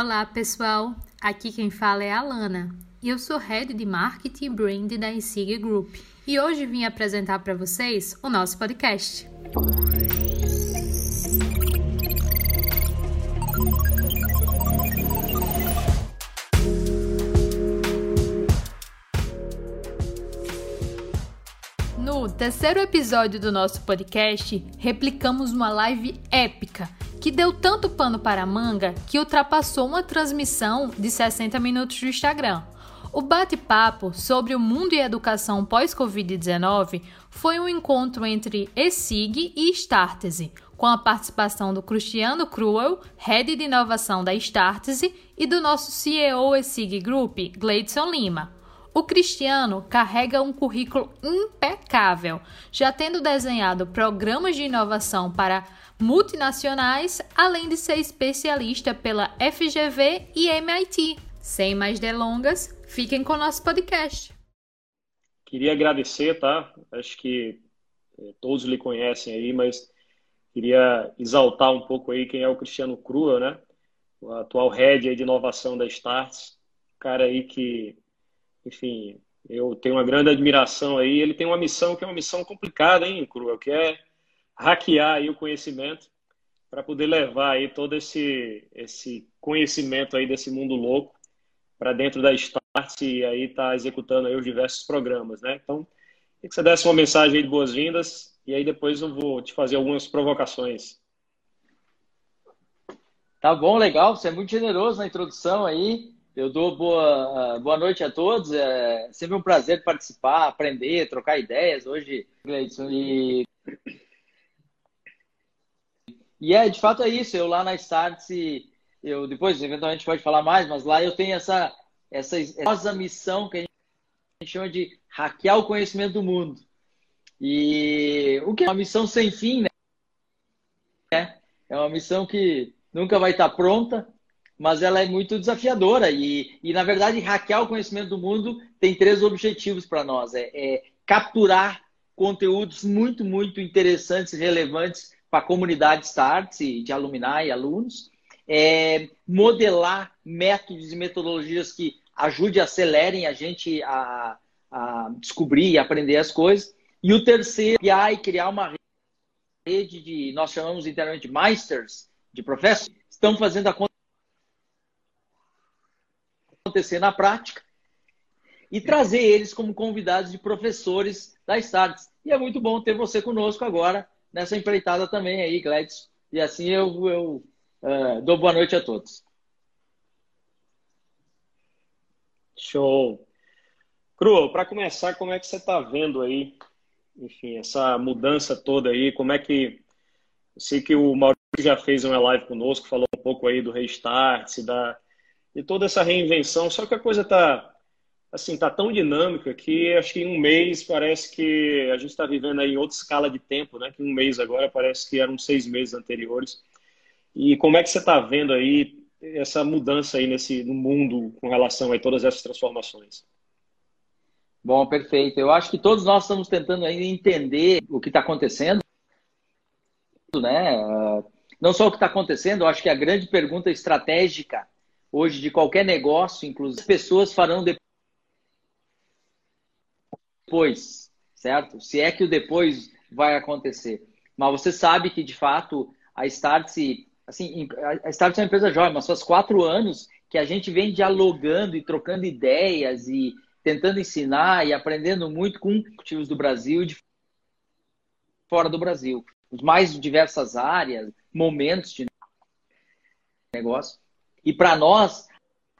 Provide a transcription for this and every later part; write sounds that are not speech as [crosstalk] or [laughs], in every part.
Olá, pessoal. Aqui quem fala é a Lana. E eu sou Head de Marketing e Brand da Insig Group. E hoje vim apresentar para vocês o nosso podcast. No terceiro episódio do nosso podcast, replicamos uma live épica que deu tanto pano para a manga que ultrapassou uma transmissão de 60 minutos do Instagram. O bate-papo sobre o mundo e educação pós-Covid-19 foi um encontro entre ESIG e Startese, com a participação do Cristiano Cruel, Head de Inovação da Startese, e do nosso CEO ESIG Group, Gleidson Lima. O Cristiano carrega um currículo impecável, já tendo desenhado programas de inovação para multinacionais, além de ser especialista pela FGV e MIT. Sem mais delongas, fiquem com o nosso podcast. Queria agradecer, tá? Acho que é, todos lhe conhecem aí, mas queria exaltar um pouco aí quem é o Cristiano Crua, né? O atual head de inovação da Starts, cara aí que, enfim, eu tenho uma grande admiração aí. Ele tem uma missão que é uma missão complicada, hein, Crua, que é hackear aí o conhecimento para poder levar aí todo esse, esse conhecimento aí desse mundo louco para dentro da Start e aí está executando aí os diversos programas, né? Então, que você desse uma mensagem de boas-vindas e aí depois eu vou te fazer algumas provocações. Tá bom, legal. Você é muito generoso na introdução aí. Eu dou boa, boa noite a todos. É sempre um prazer participar, aprender, trocar ideias. Hoje, Gleidson, e e é, de fato é isso. Eu lá na Startse, eu depois eventualmente pode falar mais, mas lá eu tenho essa essa, essa missão que a gente chama de hackear o conhecimento do mundo. E o que é uma missão sem fim, né? É uma missão que nunca vai estar pronta, mas ela é muito desafiadora. E, e na verdade, hackear o conhecimento do mundo tem três objetivos para nós: é, é capturar conteúdos muito, muito interessantes e relevantes para a comunidade Starts de alumni e alunos, é, modelar métodos e metodologias que ajudem, acelerem a gente a, a descobrir e aprender as coisas. E o terceiro, criar e criar uma rede de, nós chamamos internamente Masters, de professores, estão fazendo acontecer na prática e trazer eles como convidados de professores da Starts. E é muito bom ter você conosco agora nessa empreitada também aí, Gladys. E assim eu, eu uh, dou boa noite a todos. Show. Cru, para começar, como é que você está vendo aí, enfim, essa mudança toda aí? Como é que. Eu sei que o Maurício já fez uma live conosco, falou um pouco aí do restart, da, de toda essa reinvenção, só que a coisa está assim, tá tão dinâmica que acho que em um mês parece que a gente está vivendo aí em outra escala de tempo, né? Que um mês agora parece que eram seis meses anteriores. E como é que você está vendo aí essa mudança aí nesse no mundo com relação a todas essas transformações? Bom, perfeito. Eu acho que todos nós estamos tentando ainda entender o que está acontecendo, né? Não só o que está acontecendo, eu acho que a grande pergunta estratégica hoje de qualquer negócio, inclusive, as pessoas farão depois certo? Se é que o depois vai acontecer. Mas você sabe que, de fato, a Startse, assim, a Startse é uma empresa jovem, mas faz quatro anos que a gente vem dialogando e trocando ideias e tentando ensinar e aprendendo muito com executivos do Brasil e de fora do Brasil. Os mais diversas áreas, momentos de negócio. E para nós,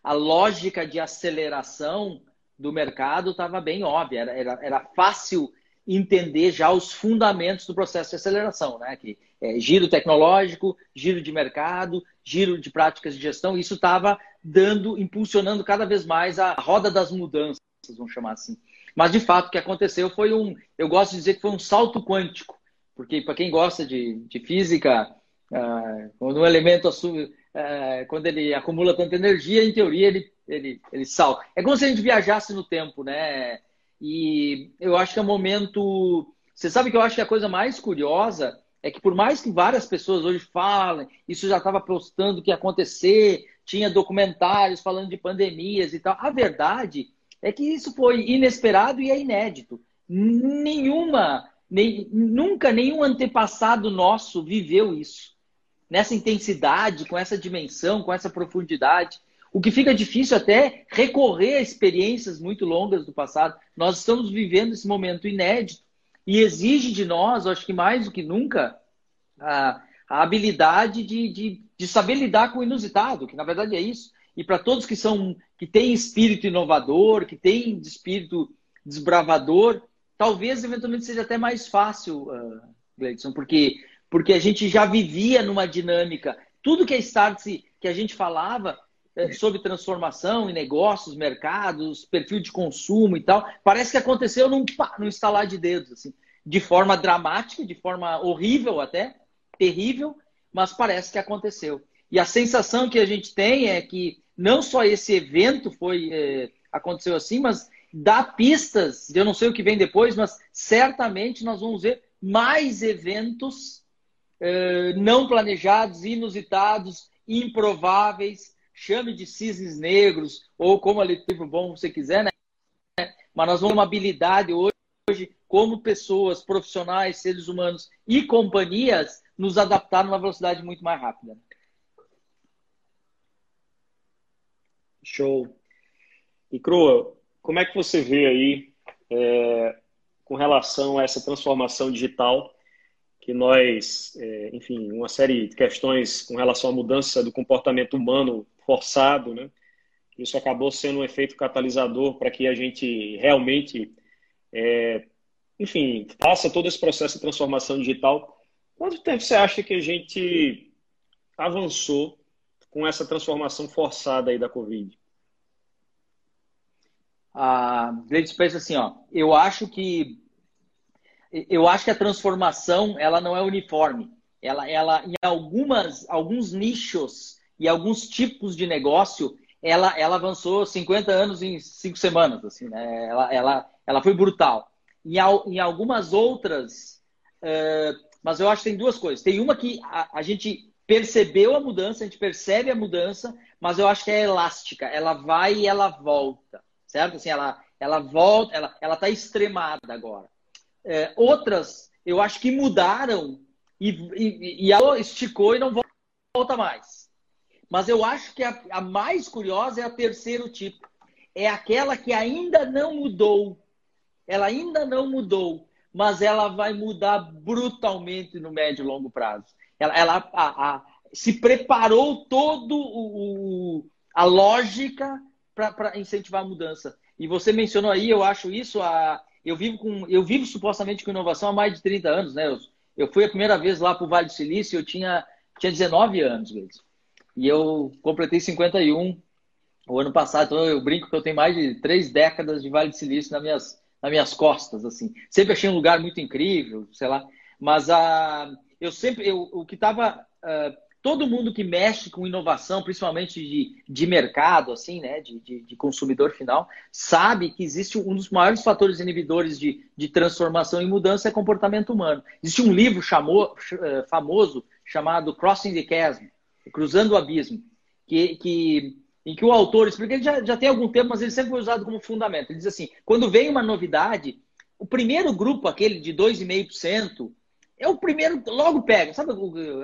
a lógica de aceleração do mercado estava bem óbvia, era, era, era, fácil entender já os fundamentos do processo de aceleração, né? Que é, giro tecnológico, giro de mercado, giro de práticas de gestão, isso estava dando, impulsionando cada vez mais a roda das mudanças, vamos chamar assim. Mas de fato o que aconteceu foi um, eu gosto de dizer que foi um salto quântico, porque para quem gosta de, de física, uh, quando um elemento uh, quando ele acumula tanta energia, em teoria ele ele, ele salta. É como se a gente viajasse no tempo, né? E eu acho que é um momento. Você sabe que eu acho que a coisa mais curiosa é que, por mais que várias pessoas hoje falem, isso já estava postando que ia acontecer, tinha documentários falando de pandemias e tal. A verdade é que isso foi inesperado e é inédito. Nenhuma, nem, nunca nenhum antepassado nosso viveu isso. Nessa intensidade, com essa dimensão, com essa profundidade. O que fica difícil até recorrer a experiências muito longas do passado. Nós estamos vivendo esse momento inédito e exige de nós, acho que mais do que nunca, a, a habilidade de, de, de, saber lidar com o inusitado, que na verdade é isso. E para todos que são que têm espírito inovador, que têm espírito desbravador, talvez eventualmente seja até mais fácil, uh, Gleidson, porque porque a gente já vivia numa dinâmica. Tudo que a Startse que a gente falava é, sobre transformação em negócios, mercados, perfil de consumo e tal. Parece que aconteceu num, num instalar de dedos, assim, de forma dramática, de forma horrível até, terrível, mas parece que aconteceu. E a sensação que a gente tem é que não só esse evento foi é, aconteceu assim, mas dá pistas, eu não sei o que vem depois, mas certamente nós vamos ver mais eventos não planejados, inusitados, improváveis, chame de cisnes negros, ou como livro bom você quiser, né? Mas nós vamos uma habilidade hoje, como pessoas, profissionais, seres humanos e companhias, nos adaptar numa velocidade muito mais rápida. Show. E Crua, como é que você vê aí é, com relação a essa transformação digital que nós, é, enfim, uma série de questões com relação à mudança do comportamento humano forçado, né? Isso acabou sendo um efeito catalisador para que a gente realmente, é, enfim, faça todo esse processo de transformação digital. Quanto tempo você acha que a gente avançou com essa transformação forçada aí da Covid? A Gleides pensa assim, ó, eu acho que eu acho que a transformação ela não é uniforme. Ela, ela em algumas, alguns nichos e alguns tipos de negócio, ela, ela avançou 50 anos em cinco semanas, assim, né? Ela, ela, ela foi brutal. Em, em algumas outras, uh, mas eu acho que tem duas coisas. Tem uma que a, a gente percebeu a mudança, a gente percebe a mudança, mas eu acho que é elástica. Ela vai e ela volta, certo? Assim, ela, ela volta, ela ela está extremada agora. É, outras, eu acho que mudaram e, e, e ela esticou e não volta mais. Mas eu acho que a, a mais curiosa é a terceiro tipo. É aquela que ainda não mudou. Ela ainda não mudou, mas ela vai mudar brutalmente no médio e longo prazo. Ela, ela a, a, se preparou todo o, a lógica para incentivar a mudança. E você mencionou aí, eu acho isso, a, eu vivo com, eu vivo supostamente com inovação há mais de 30 anos, né? Eu, eu fui a primeira vez lá para o Vale do Silício, eu tinha, tinha 19 anos, mesmo. E eu completei 51 o ano passado. Então eu brinco que eu tenho mais de três décadas de Vale do Silício nas minhas, nas minhas costas. assim. Sempre achei um lugar muito incrível, sei lá. Mas a, eu sempre, eu, o que estava. Uh, todo mundo que mexe com inovação, principalmente de, de mercado, assim, né, de, de, de, consumidor final, sabe que existe um dos maiores fatores inibidores de, de transformação e mudança é comportamento humano. Existe um livro chamou, famoso chamado Crossing the Chasm, Cruzando o Abismo, que, que, em que o autor explica, ele já, já tem algum tempo, mas ele sempre foi usado como fundamento. Ele diz assim: quando vem uma novidade, o primeiro grupo, aquele de 2,5%, é o primeiro, logo pega. Sabe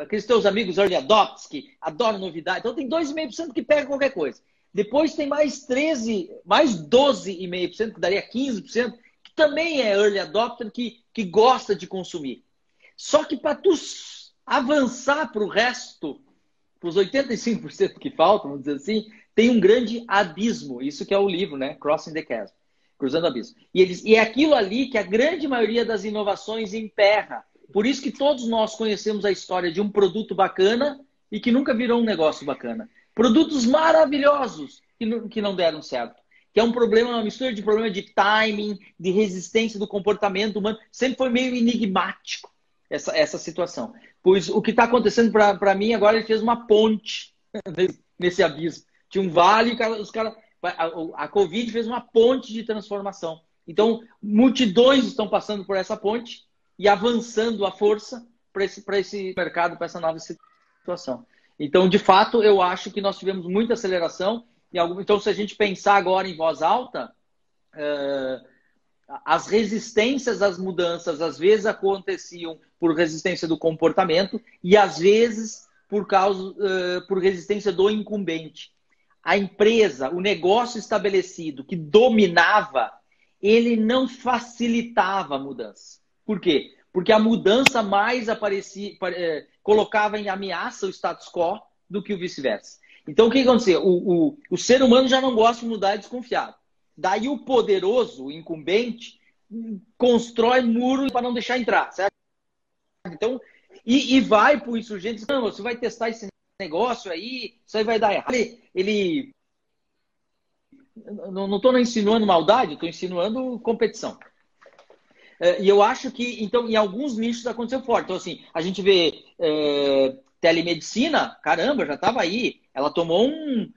aqueles teus amigos early adopts que adoram novidade? Então tem 2,5% que pega qualquer coisa. Depois tem mais 13, mais 12,5%, que daria 15%, que também é early adopter, que, que gosta de consumir. Só que para tu avançar para o resto, para os 85% que faltam, vamos dizer assim, tem um grande abismo. Isso que é o livro, né? Crossing the Chasm. Cruzando o abismo. E, eles, e é aquilo ali que a grande maioria das inovações emperra. Por isso que todos nós conhecemos a história de um produto bacana e que nunca virou um negócio bacana. Produtos maravilhosos que não, que não deram certo. Que é um problema, uma mistura de problema de timing, de resistência do comportamento humano. Sempre foi meio enigmático essa, essa situação. Pois o que está acontecendo para mim agora, ele fez uma ponte [laughs] nesse abismo. Tinha um vale, os caras. A, a Covid fez uma ponte de transformação. Então, multidões estão passando por essa ponte e avançando à força para esse, esse mercado, para essa nova situação. Então, de fato, eu acho que nós tivemos muita aceleração. Então, se a gente pensar agora em voz alta, uh, as resistências às mudanças às vezes aconteciam por resistência do comportamento e às vezes por causa uh, por resistência do incumbente. A empresa, o negócio estabelecido que dominava, ele não facilitava a mudança. Por quê? Porque a mudança mais aparecia, eh, colocava em ameaça o status quo do que o vice-versa. Então, o que aconteceu? O, o, o ser humano já não gosta de mudar, é desconfiado. Daí o poderoso, o incumbente, constrói muro para não deixar entrar, certo? Então, e, e vai para o insurgente, não, você vai testar esse negócio aí, isso aí vai dar errado. Ele, ele não estou insinuando maldade, estou insinuando competição. É, e eu acho que, então, em alguns nichos aconteceu forte. Então, assim, a gente vê é, telemedicina, caramba, já estava aí. Ela tomou um,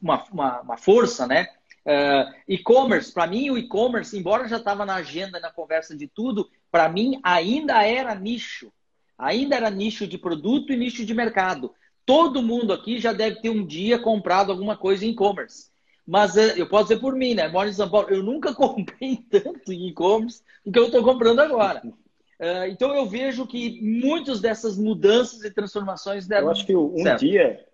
uma, uma, uma, força, né? Uh, e-commerce, para mim, o e-commerce, embora já estava na agenda, na conversa de tudo, para mim ainda era nicho. Ainda era nicho de produto e nicho de mercado. Todo mundo aqui já deve ter um dia comprado alguma coisa em e-commerce. Mas uh, eu posso dizer por mim, né? Moro em São Paulo, eu nunca [laughs] comprei tanto em e-commerce do que eu estou comprando agora. Uh, então eu vejo que muitas dessas mudanças e transformações deram. Eu acho que um certo. dia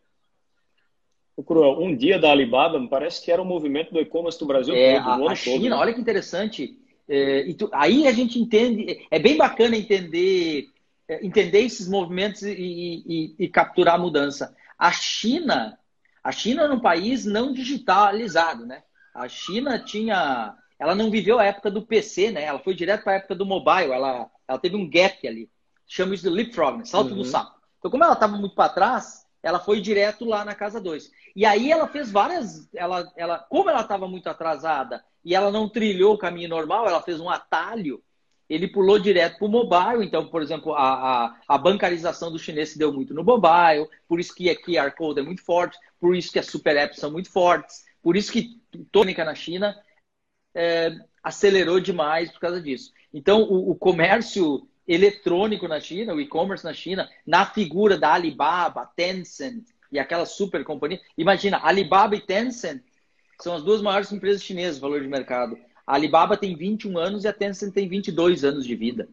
o Cruel, um dia da Alibaba, me parece que era o movimento do e-commerce do Brasil é, todo, a, a China, todo, né? olha que interessante. É, tu, aí a gente entende, é bem bacana entender, é, entender esses movimentos e, e, e, capturar a mudança. A China, a China era um país não digitalizado, né? A China tinha, ela não viveu a época do PC, né? Ela foi direto para a época do mobile. Ela, ela teve um gap ali. Chama isso de leapfrog, né? salto uhum. do sapo. Então, como ela estava muito para trás, ela foi direto lá na casa 2. E aí ela fez várias. Ela, ela, como ela estava muito atrasada e ela não trilhou o caminho normal, ela fez um atalho. Ele pulou direto para o mobile. Então, por exemplo, a, a, a, bancarização do chinês se deu muito no mobile. Por isso que a QR Code é muito forte. Por isso que as super apps são muito fortes. Por isso que tônica na China é, acelerou demais por causa disso. Então, o, o comércio eletrônico na China, o e-commerce na China, na figura da Alibaba, Tencent, e aquela super companhia. Imagina, Alibaba e Tencent são as duas maiores empresas chinesas, valor de mercado. A Alibaba tem 21 anos e a Tencent tem 22 anos de vida.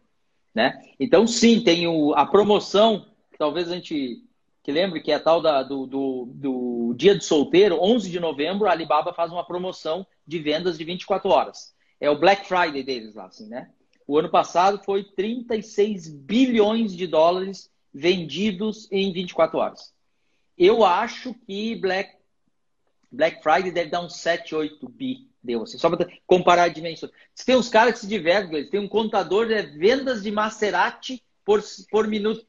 Né? Então, sim, tem o, a promoção, talvez a gente que lembre que é a tal da, do, do, do dia do solteiro, 11 de novembro, a Alibaba faz uma promoção de vendas de 24 horas. É o Black Friday deles lá, assim, né? O ano passado foi 36 bilhões de dólares vendidos em 24 horas. Eu acho que Black, Black Friday deve dar uns 7, 8 bi. Deu, assim, só para comparar a dimensão. Tem uns caras que se divertem, tem um contador de vendas de Maserati por, por minuto.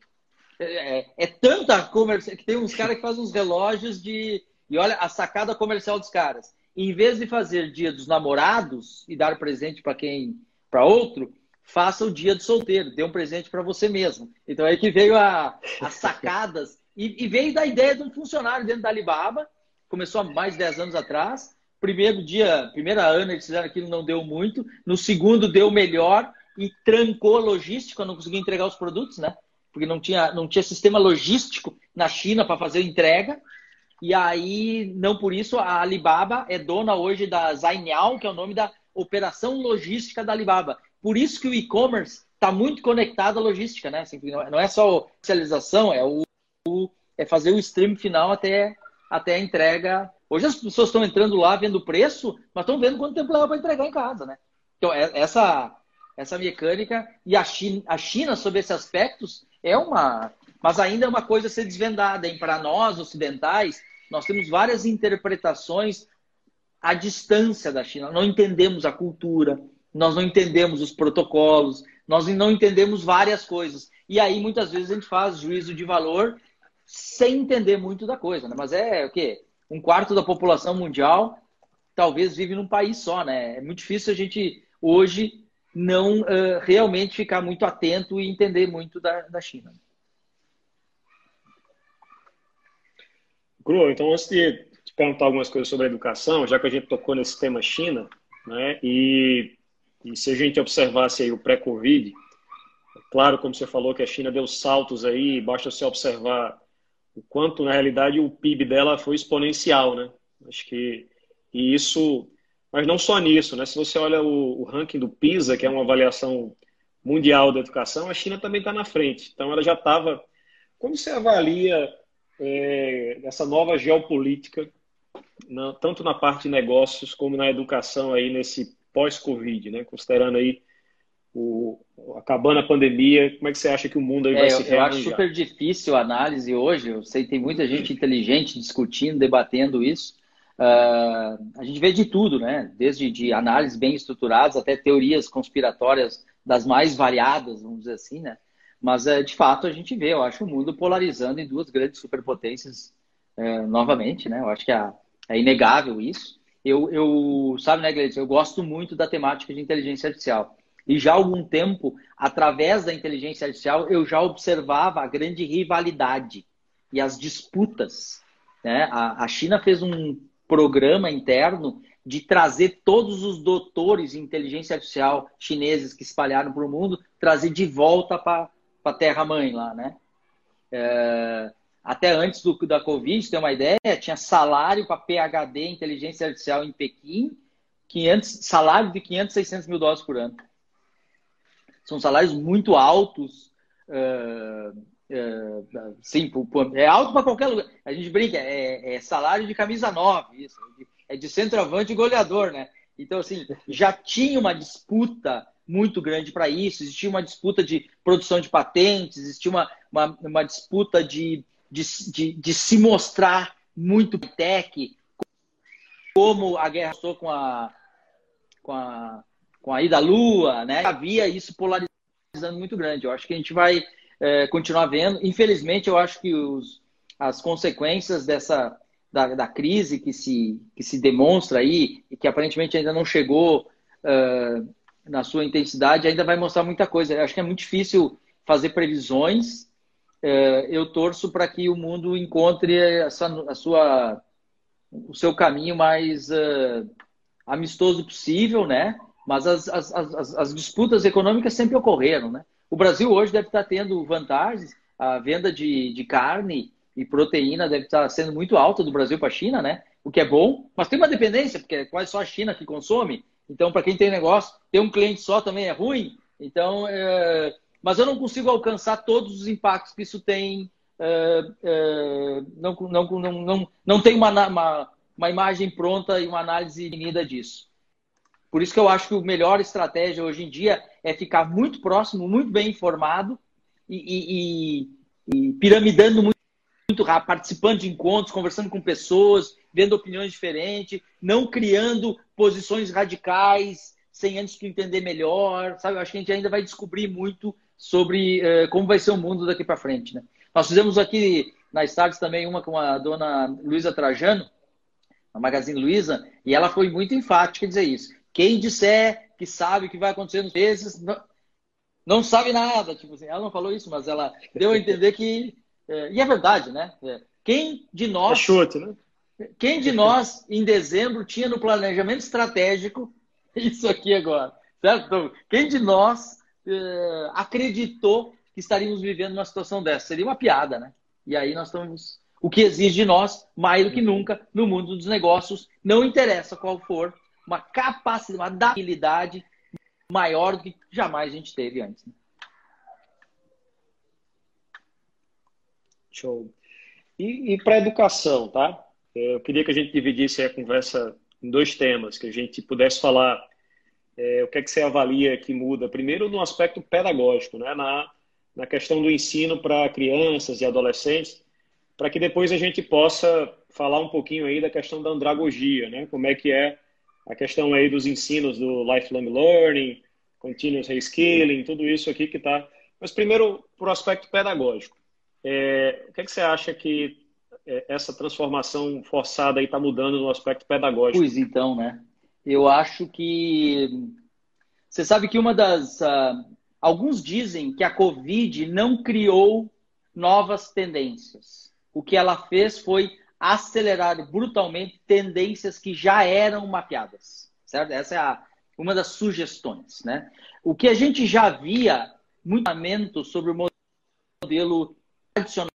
É, é, é tanta comercial que tem uns caras que fazem uns relógios de. E olha a sacada comercial dos caras. Em vez de fazer dia dos namorados e dar presente para quem, para outro, faça o dia do solteiro, dê um presente para você mesmo. Então aí que veio a, as sacadas e, e, veio da ideia de um funcionário dentro da Alibaba, começou há mais de 10 anos atrás. Primeiro dia, primeira ano eles fizeram aquilo, não deu muito. No segundo deu melhor e trancou a logística, não conseguia entregar os produtos, né? Porque não tinha, não tinha sistema logístico na China para fazer entrega. E aí, não por isso, a Alibaba é dona hoje da Zainiao, que é o nome da operação logística da Alibaba. Por isso que o e-commerce está muito conectado à logística, né? Assim, não é só a é o é fazer o stream final até, até a entrega. Hoje as pessoas estão entrando lá vendo o preço, mas estão vendo quanto tempo leva para entregar em casa, né? Então, é, essa, essa mecânica e a China, a China, sobre esses aspectos, é uma. Mas ainda é uma coisa a ser desvendada, hein? Para nós, ocidentais, nós temos várias interpretações à distância da China. Não entendemos a cultura, nós não entendemos os protocolos, nós não entendemos várias coisas. E aí, muitas vezes, a gente faz juízo de valor sem entender muito da coisa, né? Mas é o quê? Um quarto da população mundial talvez vive num país só, né? É muito difícil a gente hoje não uh, realmente ficar muito atento e entender muito da, da China. Gru, então antes de te perguntar algumas coisas sobre a educação, já que a gente tocou nesse tema China, né? E, e se a gente observasse aí o pré-Covid, é claro, como você falou, que a China deu saltos aí, basta você observar o quanto, na realidade, o PIB dela foi exponencial, né? Acho que e isso, mas não só nisso, né? Se você olha o, o ranking do PISA, que é uma avaliação mundial da educação, a China também está na frente. Então, ela já estava. Como você avalia é, essa nova geopolítica, na, tanto na parte de negócios como na educação aí nesse pós-Covid, né? Considerando aí o, acabando a pandemia, como é que você acha que o mundo aí vai é, se rearranjar? Eu acho super difícil a análise hoje. Eu sei que tem muita gente inteligente discutindo, debatendo isso. Uh, a gente vê de tudo, né? Desde de análises bem estruturadas até teorias conspiratórias das mais variadas, vamos dizer assim, né? Mas, uh, de fato, a gente vê, eu acho, o mundo polarizando em duas grandes superpotências uh, novamente, né? Eu acho que é, é inegável isso. Eu, eu sabe, né, Gleice? Eu gosto muito da temática de inteligência artificial. E já há algum tempo, através da inteligência artificial, eu já observava a grande rivalidade e as disputas. Né? A, a China fez um programa interno de trazer todos os doutores em inteligência artificial chineses que espalharam para o mundo, trazer de volta para a terra-mãe lá, né? É, até antes do, da Covid, tem uma ideia, tinha salário para PHD inteligência artificial em Pequim, 500, salário de 500, 600 mil dólares por ano. São salários muito altos. Uh, uh, sim, é alto para qualquer lugar. A gente brinca, é, é, salário de camisa 9, isso. É de centroavante e goleador, né? Então, assim, já tinha uma disputa muito grande para isso, existia uma disputa de produção de patentes, existia uma, uma, uma disputa de, de, de, de, se mostrar muito tech, como a guerra estou com a, com a com a ida à Lua, né? Havia isso polarizando muito grande. Eu acho que a gente vai é, continuar vendo. Infelizmente, eu acho que os, as consequências dessa da, da, crise que se, que se demonstra aí e que aparentemente ainda não chegou uh, na sua intensidade, ainda vai mostrar muita coisa. Eu acho que é muito difícil fazer previsões. Uh, eu torço para que o mundo encontre essa, a sua, o seu caminho mais uh, amistoso possível, né? Mas as, as, as, as, disputas econômicas sempre ocorreram, né? O Brasil hoje deve estar tendo vantagens, a venda de, de carne e proteína deve estar sendo muito alta do Brasil para a China, né? O que é bom, mas tem uma dependência, porque é quase só a China que consome. Então, para quem tem negócio, ter um cliente só também é ruim. Então, é... mas eu não consigo alcançar todos os impactos que isso tem. É... É... Não, não, não, não, não tem uma, uma, uma imagem pronta e uma análise definida disso. Por isso que eu acho que a melhor estratégia hoje em dia é ficar muito próximo, muito bem informado e, e, e piramidando muito, muito rápido, participando de encontros, conversando com pessoas, vendo opiniões diferentes, não criando posições radicais sem antes tu entender melhor, sabe? Eu acho que a gente ainda vai descobrir muito sobre uh, como vai ser o mundo daqui para frente, né? Nós fizemos aqui na Starts também uma com a dona Luísa Trajano, a Magazine Luiza, e ela foi muito enfática em dizer isso. Quem disser que sabe o que vai acontecer nos meses, não, não sabe nada. Tipo assim, ela não falou isso, mas ela deu a entender que. É, e é verdade, né? É, quem de nós. É chute, né? Quem de nós, em dezembro, tinha no planejamento estratégico [laughs] isso aqui agora? Certo? Então, quem de nós é, acreditou que estaríamos vivendo uma situação dessa? Seria uma piada, né? E aí nós estamos. O que exige de nós, mais do que nunca, no mundo dos negócios, não interessa qual for uma capacidade, uma adaptabilidade maior do que jamais a gente teve antes. Né? Show. E, e para educação, tá? Eu queria que a gente dividisse a conversa em dois temas, que a gente pudesse falar é, o que é que você avalia que muda. Primeiro, no aspecto pedagógico, né? na, na questão do ensino para crianças e adolescentes, para que depois a gente possa falar um pouquinho aí da questão da andragogia, né? como é que é a questão aí dos ensinos do lifelong learning, continuous reskilling, tudo isso aqui que está. Mas primeiro, por aspecto pedagógico, é, o que, é que você acha que é, essa transformação forçada aí está mudando no aspecto pedagógico? Pois então, né? Eu acho que você sabe que uma das uh... alguns dizem que a Covid não criou novas tendências. O que ela fez foi acelerar brutalmente tendências que já eram mapeadas, certo? Essa é a, uma das sugestões, né? O que a gente já via muito sobre o modelo tradicional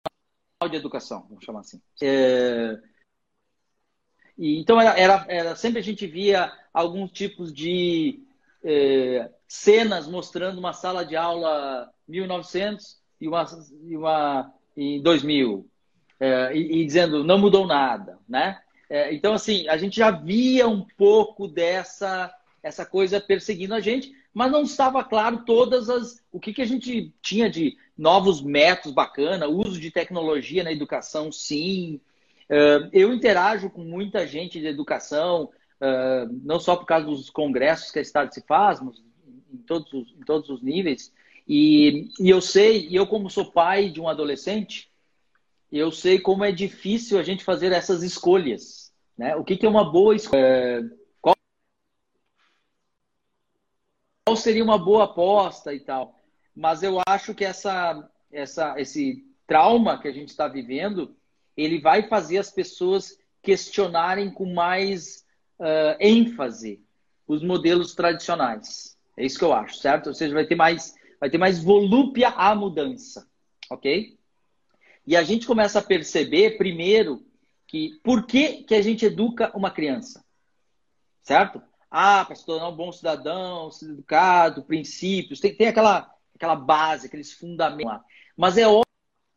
de Educação, vamos chamar assim. É... E, então, era, era, era, sempre a gente via alguns tipos de é, cenas mostrando uma sala de aula 1900 e uma, e uma em 2000, é, e, e, dizendo não mudou nada, né? É, então, assim, a gente já via um pouco dessa essa coisa perseguindo a gente, mas não estava claro todas as o que, que a gente tinha de novos métodos bacana, uso de tecnologia na educação, sim. Uh, eu interajo com muita gente de educação, uh, não só por causa dos congressos que a Estado se faz, mas em todos os, em todos os níveis. E, e eu sei, e eu como sou pai de um adolescente, eu sei como é difícil a gente fazer essas escolhas. Né? O que, que é uma boa escolha? Qual, qual seria uma boa aposta e tal? Mas eu acho que essa, essa, esse trauma que a gente está vivendo, ele vai fazer as pessoas questionarem com mais uh, ênfase os modelos tradicionais. É isso que eu acho, certo? Ou seja, vai ter mais, vai ter mais volúpia à mudança, ok? E a gente começa a perceber, primeiro, que por que, que a gente educa uma criança? Certo? Ah, para se tornar um bom cidadão, ser educado, princípios, tem, tem aquela, aquela base, aqueles fundamentos lá. Mas é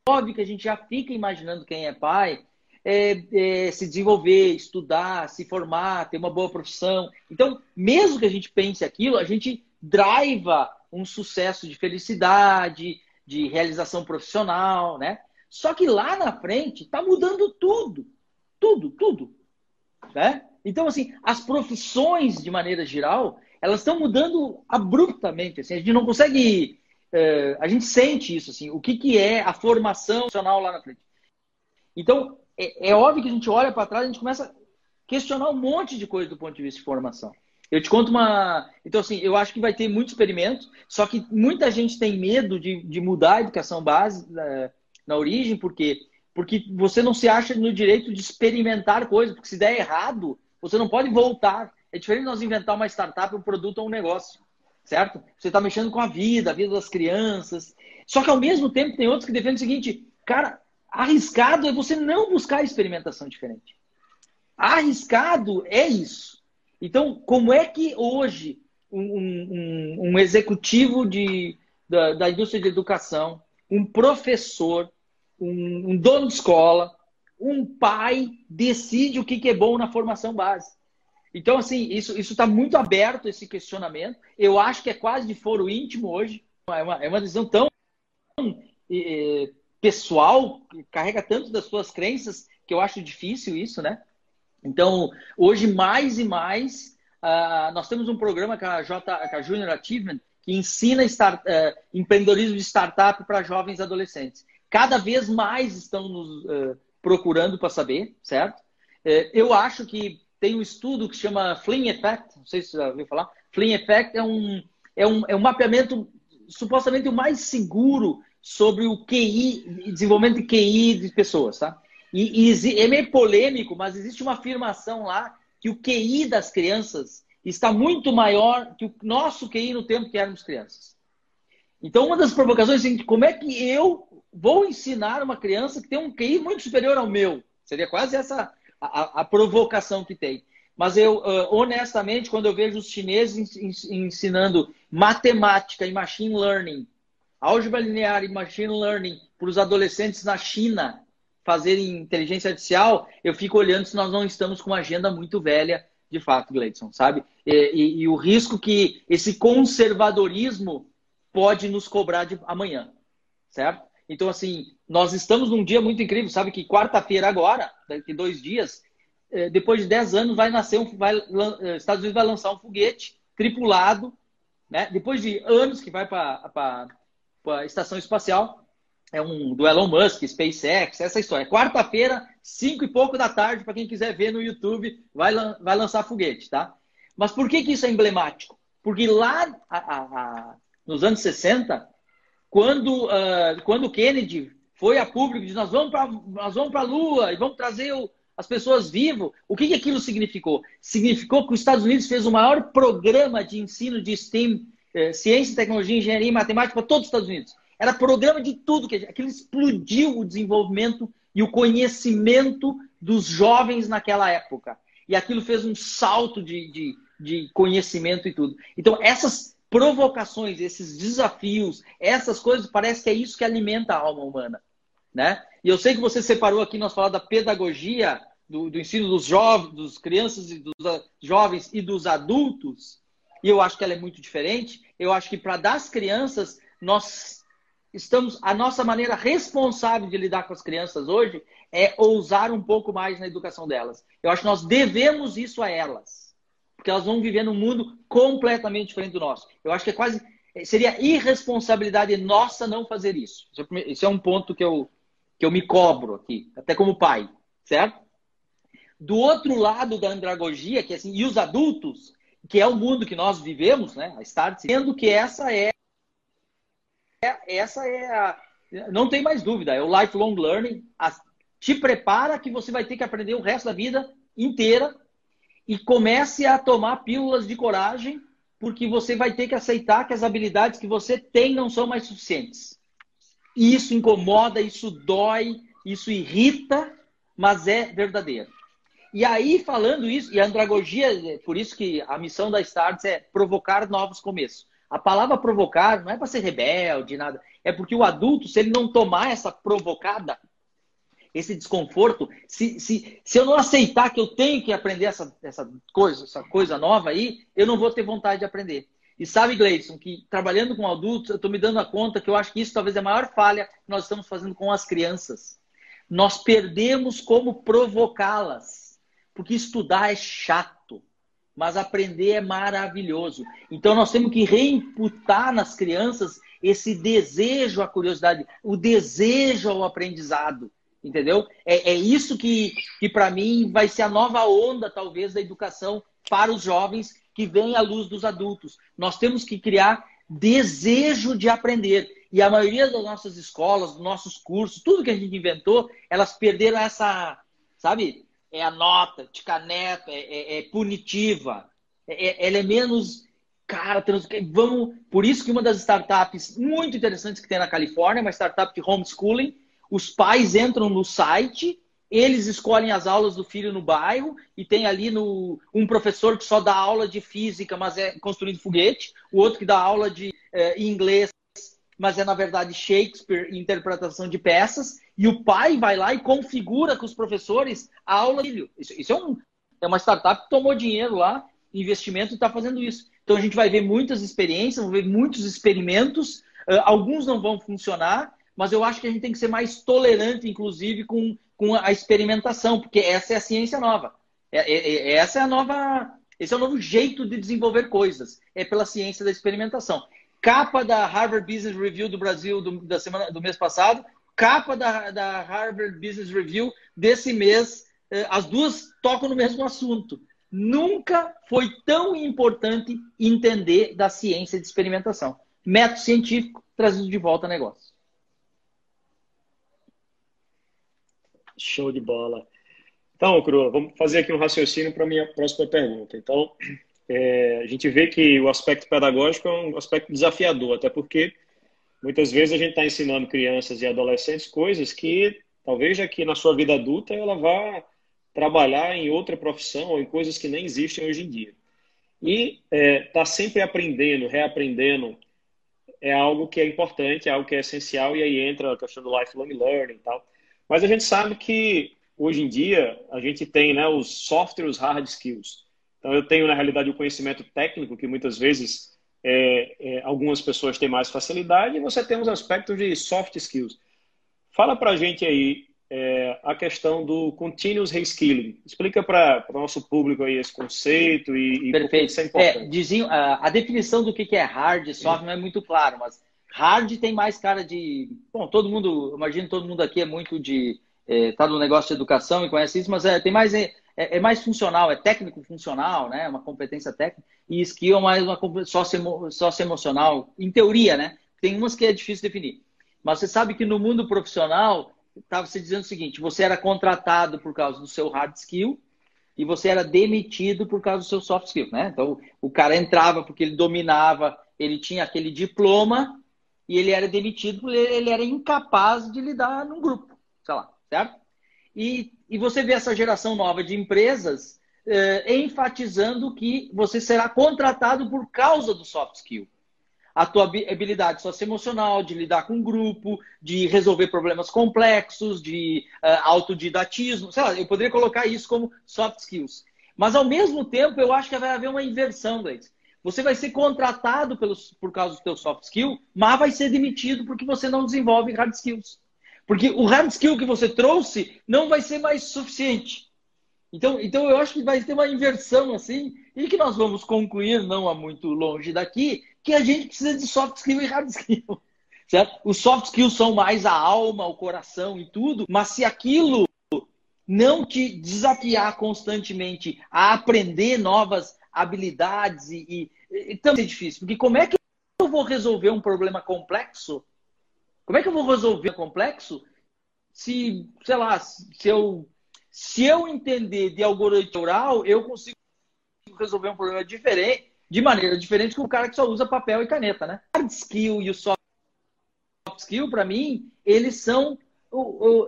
óbvio que a gente já fica imaginando quem é pai é, é, se desenvolver, estudar, se formar, ter uma boa profissão. Então, mesmo que a gente pense aquilo, a gente driva um sucesso de felicidade, de realização profissional, né? Só que lá na frente está mudando tudo. Tudo, tudo. Né? Então, assim, as profissões, de maneira geral, elas estão mudando abruptamente. Assim, a gente não consegue. É, a gente sente isso, assim, o que, que é a formação profissional lá na frente. Então, é, é óbvio que a gente olha para trás a gente começa a questionar um monte de coisa do ponto de vista de formação. Eu te conto uma. Então, assim, eu acho que vai ter muito experimento, só que muita gente tem medo de, de mudar a educação base, é, na origem, porque porque você não se acha no direito de experimentar coisas, porque se der errado, você não pode voltar. É diferente de nós inventar uma startup, um produto ou um negócio, certo? Você está mexendo com a vida, a vida das crianças. Só que ao mesmo tempo tem outros que defendem o seguinte, cara, arriscado é você não buscar experimentação diferente. Arriscado é isso. Então, como é que hoje um, um, um executivo de, da, da indústria de educação um professor, um, um dono de escola, um pai decide o que, que é bom na formação base. Então, assim, isso está muito aberto, esse questionamento. Eu acho que é quase de foro íntimo hoje. É uma, é uma decisão tão é, pessoal, carrega tanto das suas crenças, que eu acho difícil isso, né? Então, hoje, mais e mais, uh, nós temos um programa com a, J, com a Junior Achievement, que ensina start, uh, empreendedorismo de startup para jovens adolescentes. Cada vez mais estão nos uh, procurando para saber, certo? Uh, eu acho que tem um estudo que chama Fling Effect, não sei se você já ouviu falar. Fling Effect é um, é um, é um mapeamento supostamente o mais seguro sobre o QI, desenvolvimento de QI de pessoas, tá? E, e é meio polêmico, mas existe uma afirmação lá que o QI das crianças está muito maior que o nosso QI no tempo que éramos crianças. Então, uma das provocações é como é que eu vou ensinar uma criança que tem um QI muito superior ao meu? Seria quase essa a, a provocação que tem. Mas eu, uh, honestamente, quando eu vejo os chineses ensinando matemática e machine learning, álgebra linear e machine learning para os adolescentes na China fazerem inteligência artificial, eu fico olhando se nós não estamos com uma agenda muito velha de fato, Gleidson, sabe? E, e, e, o risco que esse conservadorismo pode nos cobrar de amanhã, certo? Então, assim, nós estamos num dia muito incrível, sabe? Que quarta-feira agora, daqui dois dias, é, depois de dez anos, vai nascer um. Vai, é, Estados Unidos vai lançar um foguete tripulado, né? Depois de anos que vai para a estação espacial, é um do Elon Musk, SpaceX, essa história. Quarta-feira, cinco e pouco da tarde, para quem quiser ver no YouTube, vai, vai lançar foguete, tá? Mas por que, que isso é emblemático? Porque lá a, a, a, nos anos 60, quando, uh, quando Kennedy foi a público e disse nós vamos para a Lua e vamos trazer o, as pessoas vivas, o que, que aquilo significou? Significou que os Estados Unidos fez o maior programa de ensino de STEM, eh, ciência, tecnologia, engenharia e matemática para todos os Estados Unidos era programa de tudo. que Aquilo explodiu o desenvolvimento e o conhecimento dos jovens naquela época. E aquilo fez um salto de, de, de conhecimento e tudo. Então, essas provocações, esses desafios, essas coisas, parece que é isso que alimenta a alma humana. Né? E eu sei que você separou aqui, nós falamos da pedagogia, do, do ensino dos jovens, dos crianças e dos jovens e dos adultos, e eu acho que ela é muito diferente. Eu acho que para das crianças, nós estamos. A nossa maneira responsável de lidar com as crianças hoje é ousar um pouco mais na educação delas. Eu acho que nós devemos isso a elas. Porque elas vão viver num mundo completamente diferente do nosso. Eu acho que é quase. Seria irresponsabilidade nossa não fazer isso. Esse é um ponto que eu, que eu me cobro aqui, até como pai, certo? Do outro lado da andragogia, que é assim, e os adultos, que é o mundo que nós vivemos, né? A Start, sendo que essa é, é essa é a não tem mais dúvida, é o lifelong learning, a, te prepara que você vai ter que aprender o resto da vida inteira e comece a tomar pílulas de coragem, porque você vai ter que aceitar que as habilidades que você tem não são mais suficientes. Isso incomoda, isso dói, isso irrita, mas é verdadeiro. E aí, falando isso, e a andragogia, por isso que a missão da Starts é provocar novos começos. A palavra provocar não é para ser rebelde, nada. É porque o adulto, se ele não tomar essa provocada, esse desconforto, se, se, se eu não aceitar que eu tenho que aprender essa, essa, coisa, essa coisa nova aí, eu não vou ter vontade de aprender. E sabe, Gleison, que trabalhando com adultos, eu estou me dando a conta que eu acho que isso talvez é a maior falha que nós estamos fazendo com as crianças. Nós perdemos como provocá-las. Porque estudar é chato, mas aprender é maravilhoso. Então nós temos que reimputar nas crianças esse desejo à curiosidade, o desejo ao aprendizado. Entendeu? É, é isso que, que para mim, vai ser a nova onda, talvez, da educação para os jovens que vem à luz dos adultos. Nós temos que criar desejo de aprender. E a maioria das nossas escolas, dos nossos cursos, tudo que a gente inventou, elas perderam essa, sabe, é a nota de caneta, é, é, é punitiva, é, é, ela é menos cara, trans... vamos. Por isso que uma das startups muito interessantes que tem na Califórnia, é uma startup de homeschooling, os pais entram no site, eles escolhem as aulas do filho no bairro e tem ali no, um professor que só dá aula de física, mas é construindo foguete, o outro que dá aula de é, inglês, mas é na verdade Shakespeare interpretação de peças e o pai vai lá e configura com os professores a aula. Isso, isso é, um, é uma startup que tomou dinheiro lá, investimento e está fazendo isso. Então a gente vai ver muitas experiências, vai ver muitos experimentos, alguns não vão funcionar, mas eu acho que a gente tem que ser mais tolerante, inclusive, com, com a experimentação, porque essa é a ciência nova. É, é, é, essa é a nova. Esse é o novo jeito de desenvolver coisas. É pela ciência da experimentação. Capa da Harvard Business Review do Brasil do, da semana, do mês passado, capa da, da Harvard Business Review desse mês, eh, as duas tocam no mesmo assunto. Nunca foi tão importante entender da ciência de experimentação. Método científico trazido de volta a negócio. Show de bola. Então, Cru, vamos fazer aqui um raciocínio para a minha próxima pergunta. Então, é, a gente vê que o aspecto pedagógico é um aspecto desafiador, até porque Muitas vezes a gente está ensinando crianças e adolescentes coisas que talvez aqui na sua vida adulta ela vá trabalhar em outra profissão ou em coisas que nem existem hoje em dia. E está é, tá sempre aprendendo, reaprendendo, é algo que é importante, é algo que é essencial, e aí entra a questão do lifelong learning e tal. Mas a gente sabe que hoje em dia a gente tem né, os soft e os hard skills. Então eu tenho, na realidade, o conhecimento técnico, que muitas vezes é, é, algumas pessoas têm mais facilidade e você tem os aspectos de soft skills. Fala para a gente aí é, a questão do continuous reskilling. Explica para o nosso público aí esse conceito e, e Perfeito. isso é importante. É, diziam, a, a, definição do que, que é hard e soft não é muito claro, mas hard tem mais cara de... Bom, todo mundo, imagino todo mundo aqui é muito de... Está é, no negócio de educação e conhece isso, mas é, tem mais é, é, mais funcional, é técnico funcional, né? Uma competência técnica e skill é mais uma socioemocional, em teoria, né? Tem umas que é difícil definir. Mas você sabe que no mundo profissional, estava se dizendo o seguinte: você era contratado por causa do seu hard skill e você era demitido por causa do seu soft skill, né? Então, o cara entrava porque ele dominava, ele tinha aquele diploma e ele era demitido porque ele era incapaz de lidar num grupo, sei lá, certo? E, e você vê essa geração nova de empresas eh, enfatizando que você será contratado por causa do soft skill. A tua habilidade socioemocional, de lidar com grupo, de resolver problemas complexos, de uh, autodidatismo, sei lá, eu poderia colocar isso como soft skills. Mas, ao mesmo tempo, eu acho que vai haver uma inversão, Gleice. Você vai ser contratado pelos, por causa do teu soft skill, mas vai ser demitido porque você não desenvolve hard skills. Porque o hard skill que você trouxe não vai ser mais suficiente. Então, então eu acho que vai ter uma inversão assim, e que nós vamos concluir, não há muito longe daqui, que a gente precisa de soft skill e hard [laughs] skill. Certo? Os soft skills são mais a alma, o coração e tudo, mas se aquilo não te desafiar constantemente a aprender novas habilidades e, e, e também é difícil, porque como é que eu vou resolver um problema complexo? Como é que eu vou resolver complexo se, sei lá, se eu se eu entender de algoritmo oral, eu consigo resolver um problema diferente, de maneira diferente que o cara que só usa papel e caneta, né? Hard skill e o soft skill, para mim, eles são,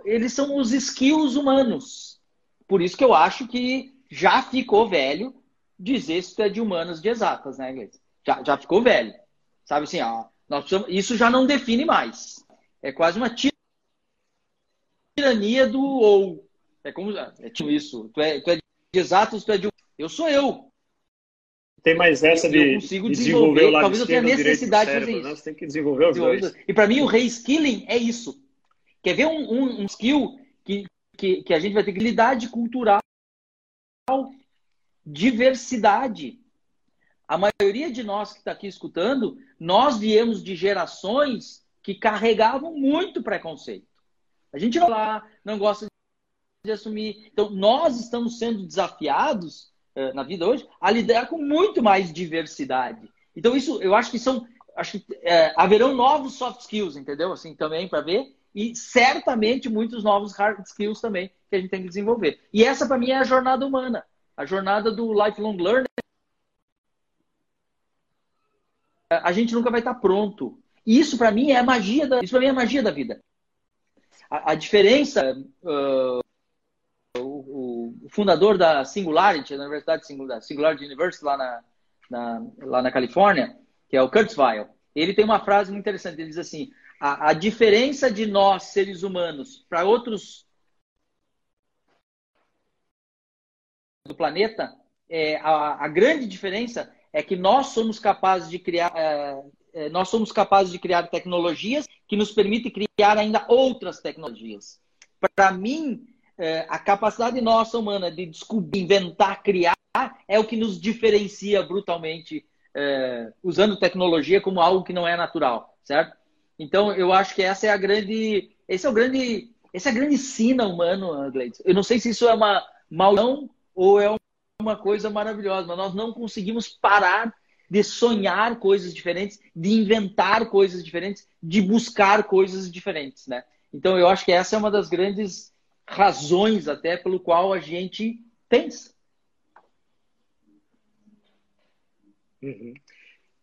eles são os skills humanos. Por isso que eu acho que já ficou velho dizer se tu é de humanas de exatas, né, Gleice? Já, já ficou velho. Sabe assim, ó, nós precisamos, isso já não define mais. É quase uma tirania do ou. É como é tipo isso. Tu é, tu é de exatos, tu é de. Eu sou eu. Tem mais essa de, eu consigo de desenvolver, desenvolver o lado Talvez eu tenha necessidade de fazer isso. Né? Você tem que desenvolver os dois. E para mim o reskilling é isso. Quer ver um, um, um skill que, que, que, a gente vai ter que lidar de cultural, diversidade. A maioria de nós que está aqui escutando, nós viemos de gerações que carregavam muito preconceito. A gente não lá, não gosta de assumir. Então, nós estamos sendo desafiados eh, na vida hoje a lidar com muito mais diversidade. Então, isso, eu acho que são. Acho que eh, haverão novos soft skills, entendeu? Assim, também para ver. E certamente muitos novos hard skills também que a gente tem que desenvolver. E essa, para mim, é a jornada humana. A jornada do lifelong learning. A gente nunca vai estar pronto. E isso, para mim, é a magia da, isso mim é a magia da vida. A, a diferença. Uh, o fundador da Singularity, da Universidade Singular, Singularity University, lá na, na, lá na Califórnia, que é o Kurzweil, ele tem uma frase muito interessante. Ele diz assim: a, a diferença de nós, seres humanos, para outros do planeta, é, a, a, grande diferença é que nós somos capazes de criar. É, nós somos capazes de criar tecnologias que nos permitem criar ainda outras tecnologias. Para mim, é, a capacidade nossa humana de descobrir, inventar, criar, é o que nos diferencia brutalmente, é, usando tecnologia como algo que não é natural, certo? Então, eu acho que essa é a grande, esse é o grande, essa é a grande sina humano, Gleides. Eu não sei se isso é uma maldição ou é uma coisa maravilhosa, mas nós não conseguimos parar de sonhar coisas diferentes, de inventar coisas diferentes, de buscar coisas diferentes, né? Então, eu acho que essa é uma das grandes razões até pelo qual a gente pensa. Uhum.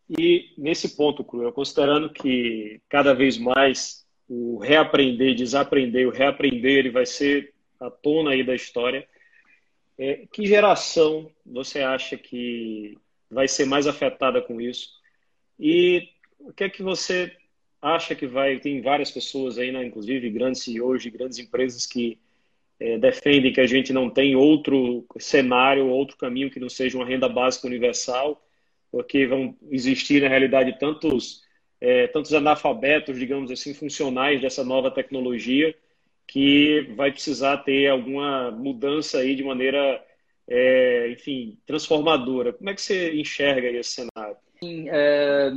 E nesse ponto, Cruel, considerando que cada vez mais o reaprender, desaprender, o reaprender ele vai ser a tona aí da história, é, que geração você acha que vai ser mais afetada com isso? E o que é que você acha que vai? Tem várias pessoas aí, né, inclusive grandes CEOs de grandes empresas que é, defendem que a gente não tem outro cenário, outro caminho que não seja uma renda básica universal, porque vão existir, na realidade, tantos, é, tantos analfabetos, digamos assim, funcionais dessa nova tecnologia, que vai precisar ter alguma mudança aí de maneira, é, enfim, transformadora. Como é que você enxerga esse cenário? Sim, é...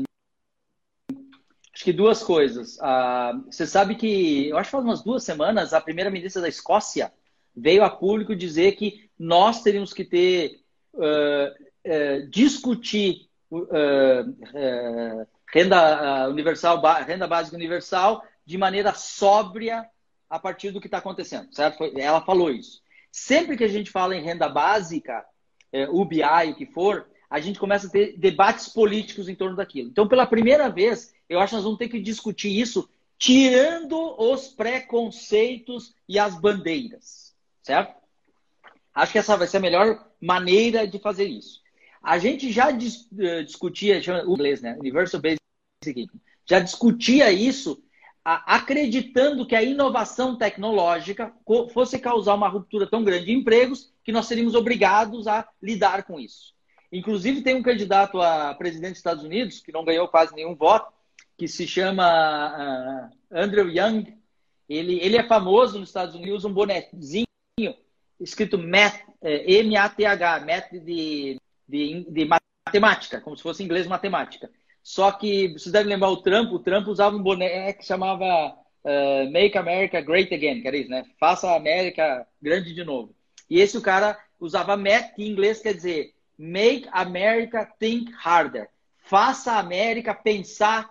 Acho que duas coisas. Ah, você sabe que, eu acho que faz umas duas semanas, a primeira-ministra da Escócia veio a público dizer que nós teríamos que ter, uh, uh, discutir uh, renda universal, renda básica universal de maneira sóbria a partir do que está acontecendo, certo? Ela falou isso. Sempre que a gente fala em renda básica, UBI, o que for, a gente começa a ter debates políticos em torno daquilo. Então, pela primeira vez, eu acho que nós vamos ter que discutir isso tirando os preconceitos e as bandeiras, certo? Acho que essa vai ser a melhor maneira de fazer isso. A gente já dis, uh, discutia, chama, o inglês, né? Universal Basic Income. Já discutia isso acreditando que a inovação tecnológica fosse causar uma ruptura tão grande de empregos que nós seríamos obrigados a lidar com isso. Inclusive, tem um candidato a presidente dos Estados Unidos, que não ganhou quase nenhum voto, que se chama uh, Andrew Young. Ele, ele é famoso nos Estados Unidos, um bonezinho escrito Math, M-A-T-H, Math de, de, de matemática, como se fosse inglês matemática. Só que vocês devem lembrar o Trump, o Trump usava um boné que chamava uh, Make America Great Again, que era isso, né? Faça a América grande de novo. E esse o cara usava Math, que em inglês quer dizer Make America Think Harder. Faça a América pensar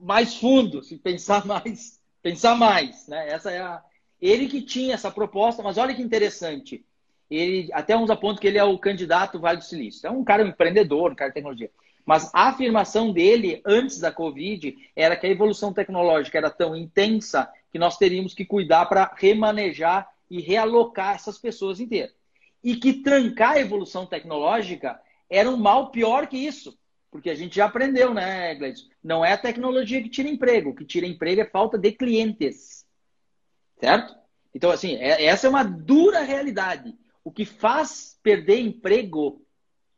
mais fundo, se pensar [laughs] mais, pensar mais, né? Essa é a ele que tinha essa proposta, mas olha que interessante. Ele até uns apontam que ele é o candidato Vale do Silício. É um cara empreendedor, um cara de tecnologia. Mas a afirmação dele antes da Covid era que a evolução tecnológica era tão intensa que nós teríamos que cuidar para remanejar e realocar essas pessoas inteiras. E que trancar a evolução tecnológica era um mal pior que isso. Porque a gente já aprendeu, né, Gleison? Não é a tecnologia que tira emprego. O que tira emprego é falta de clientes. Certo? Então, assim, é, essa é uma dura realidade. O que faz perder emprego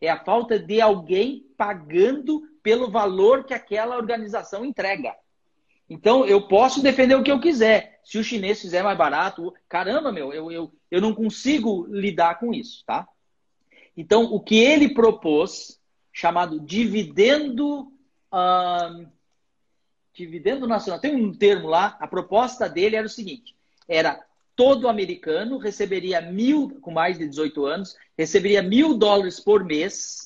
é a falta de alguém pagando pelo valor que aquela organização entrega. Então, eu posso defender o que eu quiser. Se o chinês fizer mais barato, caramba, meu, eu, eu, eu não consigo lidar com isso, tá? Então, o que ele propôs, chamado dividendo. dividendo nacional, tem um termo lá, a proposta dele era o seguinte: era todo americano receberia mil, com mais de 18 anos, receberia mil dólares por mês,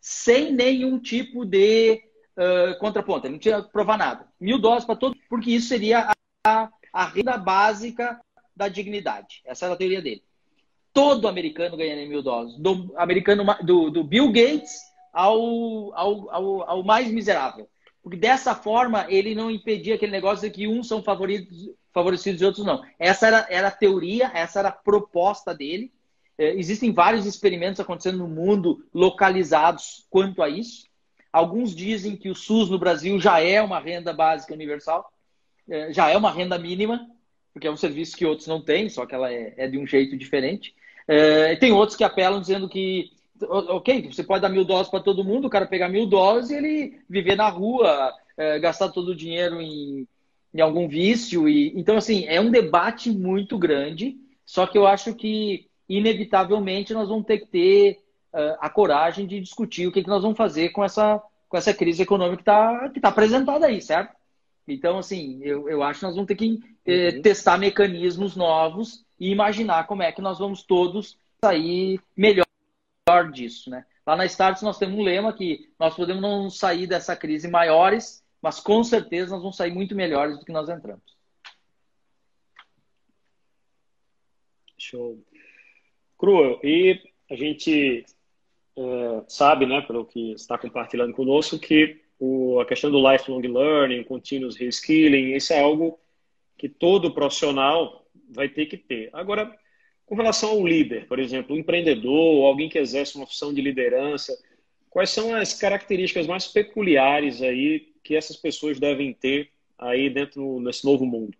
sem nenhum tipo de uh, contraponto. Ele não tinha que provar nada. Mil dólares para todo, porque isso seria a, a renda básica da dignidade. Essa era a teoria dele. Todo americano ganharia mil dólares. Do, americano, do, do Bill Gates ao, ao, ao, ao mais miserável. Porque dessa forma ele não impedia aquele negócio de que uns são favoritos, favorecidos e outros não. Essa era, era a teoria, essa era a proposta dele. É, existem vários experimentos acontecendo no mundo localizados quanto a isso. Alguns dizem que o SUS no Brasil já é uma renda básica universal, é, já é uma renda mínima, porque é um serviço que outros não têm, só que ela é, é de um jeito diferente. É, tem outros que apelam dizendo que, ok, você pode dar mil dólares para todo mundo, o cara pegar mil dólares e ele viver na rua, gastar todo o dinheiro em, em algum vício. E, então, assim, é um debate muito grande, só que eu acho que, inevitavelmente, nós vamos ter que ter uh, a coragem de discutir o que, que nós vamos fazer com essa, com essa crise econômica que está que tá apresentada aí, certo? Então, assim, eu, eu acho que nós vamos ter que eh, uhum. testar mecanismos novos e imaginar como é que nós vamos todos sair melhor disso, né? Lá na Starts nós temos um lema que nós podemos não sair dessa crise maiores, mas com certeza nós vamos sair muito melhores do que nós entramos. Show. Cruel, e a gente é, sabe, né, pelo que está compartilhando conosco, que o, a questão do lifelong learning, continuous reskilling, isso é algo que todo profissional vai ter que ter. Agora, com relação ao líder, por exemplo, um empreendedor, alguém que exerce uma função de liderança, quais são as características mais peculiares aí que essas pessoas devem ter aí dentro desse novo mundo?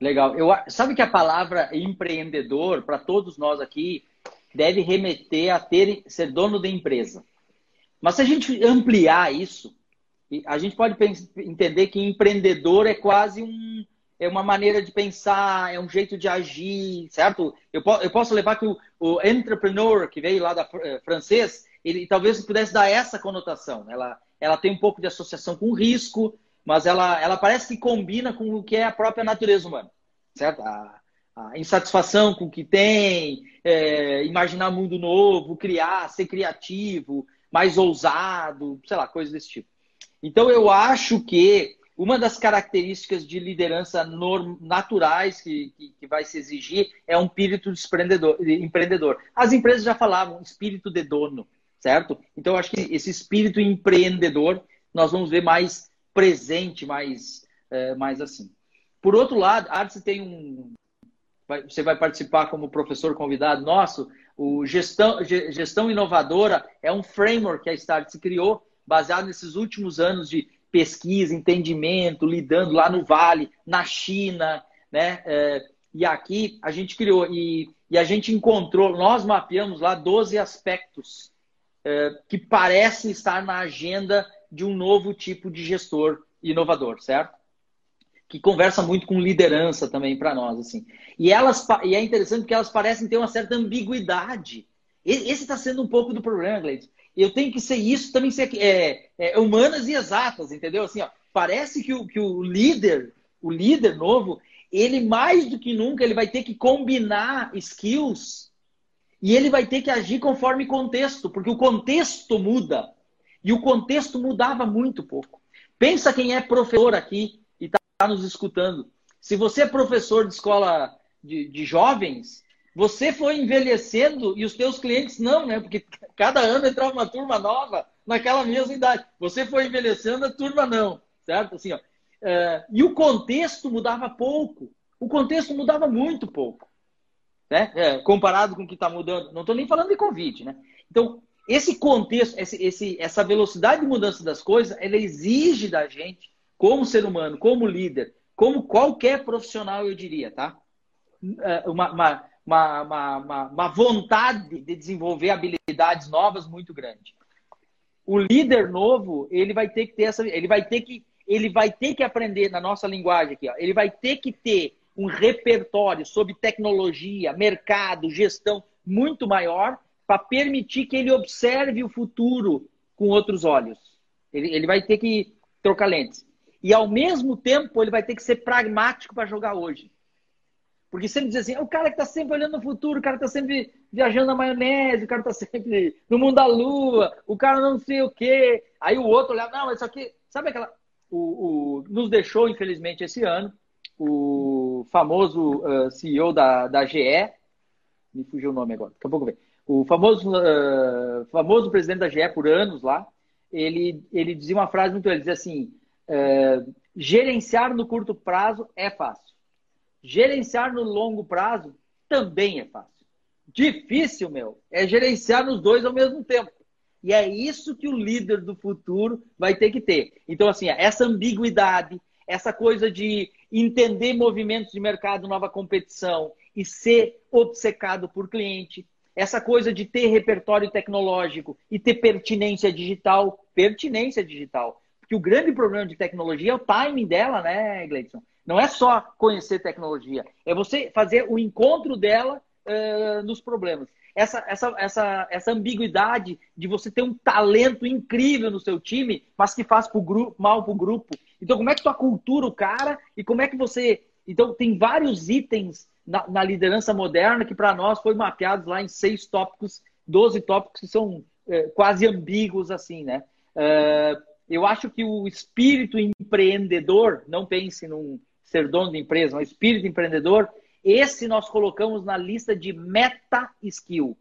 Legal. Eu, sabe que a palavra empreendedor, para todos nós aqui, deve remeter a ter, ser dono da empresa. Mas se a gente ampliar isso, a gente pode entender que empreendedor é quase um, é uma maneira de pensar, é um jeito de agir, certo? Eu, eu posso levar que o, o entrepreneur, que veio lá da eh, francês, ele talvez pudesse dar essa conotação. Ela, ela tem um pouco de associação com risco, mas ela, ela parece que combina com o que é a própria natureza humana, certo? A, a insatisfação com o que tem, é, imaginar mundo novo, criar, ser criativo, mais ousado, sei lá, coisas desse tipo. Então, eu acho que uma das características de liderança naturais que, que, que, vai se exigir é um espírito de empreendedor. As empresas já falavam espírito de dono certo? Então, eu acho que esse espírito empreendedor nós vamos ver mais presente, mais, é, mais assim. Por outro lado, a Arce tem um. Você vai participar como professor convidado nosso. O gestão, gestão inovadora é um framework que a Start se criou, baseado nesses últimos anos de pesquisa, entendimento, lidando lá no Vale, na China, né? É, e aqui a gente criou e, e, a gente encontrou, nós mapeamos lá 12 aspectos é, que parecem estar na agenda de um novo tipo de gestor inovador, certo? Que conversa muito com liderança também para nós, assim. E elas e é interessante porque elas parecem ter uma certa ambiguidade. Esse está sendo um pouco do problema, Gleison. Eu tenho que ser isso, também ser é, é, humanas e exatas, entendeu? Assim, ó, parece que o, que o líder, o líder novo, ele mais do que nunca ele vai ter que combinar skills e ele vai ter que agir conforme contexto, porque o contexto muda. E o contexto mudava muito pouco. Pensa quem é professor aqui está nos escutando. Se você é professor de escola de, de jovens, você foi envelhecendo e os teus clientes não, né? Porque cada ano entrava uma turma nova naquela mesma idade. Você foi envelhecendo, a turma não, certo? Assim, ó. É, e o contexto mudava pouco. O contexto mudava muito pouco, né? É, comparado com o que está mudando. Não estou nem falando de Covid, né? Então, esse contexto, esse, esse, essa velocidade de mudança das coisas, ela exige da gente, como ser humano, como líder, como qualquer profissional, eu diria, tá? É, uma, uma, uma, uma vontade de desenvolver habilidades novas muito grande. O líder novo, ele vai ter que ter essa, ele vai ter que, ele vai ter que aprender na nossa linguagem aqui, ó, ele vai ter que ter um repertório sobre tecnologia, mercado, gestão muito maior para permitir que ele observe o futuro com outros olhos. Ele, ele vai ter que trocar lentes. E ao mesmo tempo, ele vai ter que ser pragmático para jogar hoje. Porque sempre diz assim, é o cara que está sempre olhando no futuro, o cara está sempre viajando na maionese, o cara está sempre no mundo da lua, o cara não sei o quê. Aí o outro olhava, não, mas isso aqui, sabe aquela. O, o, nos deixou, infelizmente, esse ano, o famoso uh, CEO da, da GE, me fugiu o nome agora, daqui a pouco vem o famoso, uh, famoso presidente da GE por anos lá, ele, ele dizia uma frase muito, ele dizia assim, uh, gerenciar no curto prazo é fácil. Gerenciar no longo prazo também é fácil. Difícil, meu, é gerenciar nos dois ao mesmo tempo. E é isso que o líder do futuro vai ter que ter. Então, assim, essa ambiguidade, essa coisa de entender movimentos de mercado, nova competição e ser obcecado por cliente, essa coisa de ter repertório tecnológico e ter pertinência digital, pertinência digital. Porque o grande problema de tecnologia é o timing dela, né, Gleison? Não é só conhecer tecnologia, é você fazer o encontro dela uh, nos problemas. Essa, essa, essa, essa ambiguidade de você ter um talento incrível no seu time, mas que faz pro grupo, mal para o grupo. Então, como é que tu acultura o cara e como é que você. Então, tem vários itens na, na liderança moderna, que para nós foi mapeado lá em seis tópicos, 12 tópicos que são é, quase ambíguos assim, né? É, eu acho que o espírito empreendedor, não pense num ser dono de empresa, mas espírito empreendedor, esse nós colocamos na lista de meta skill,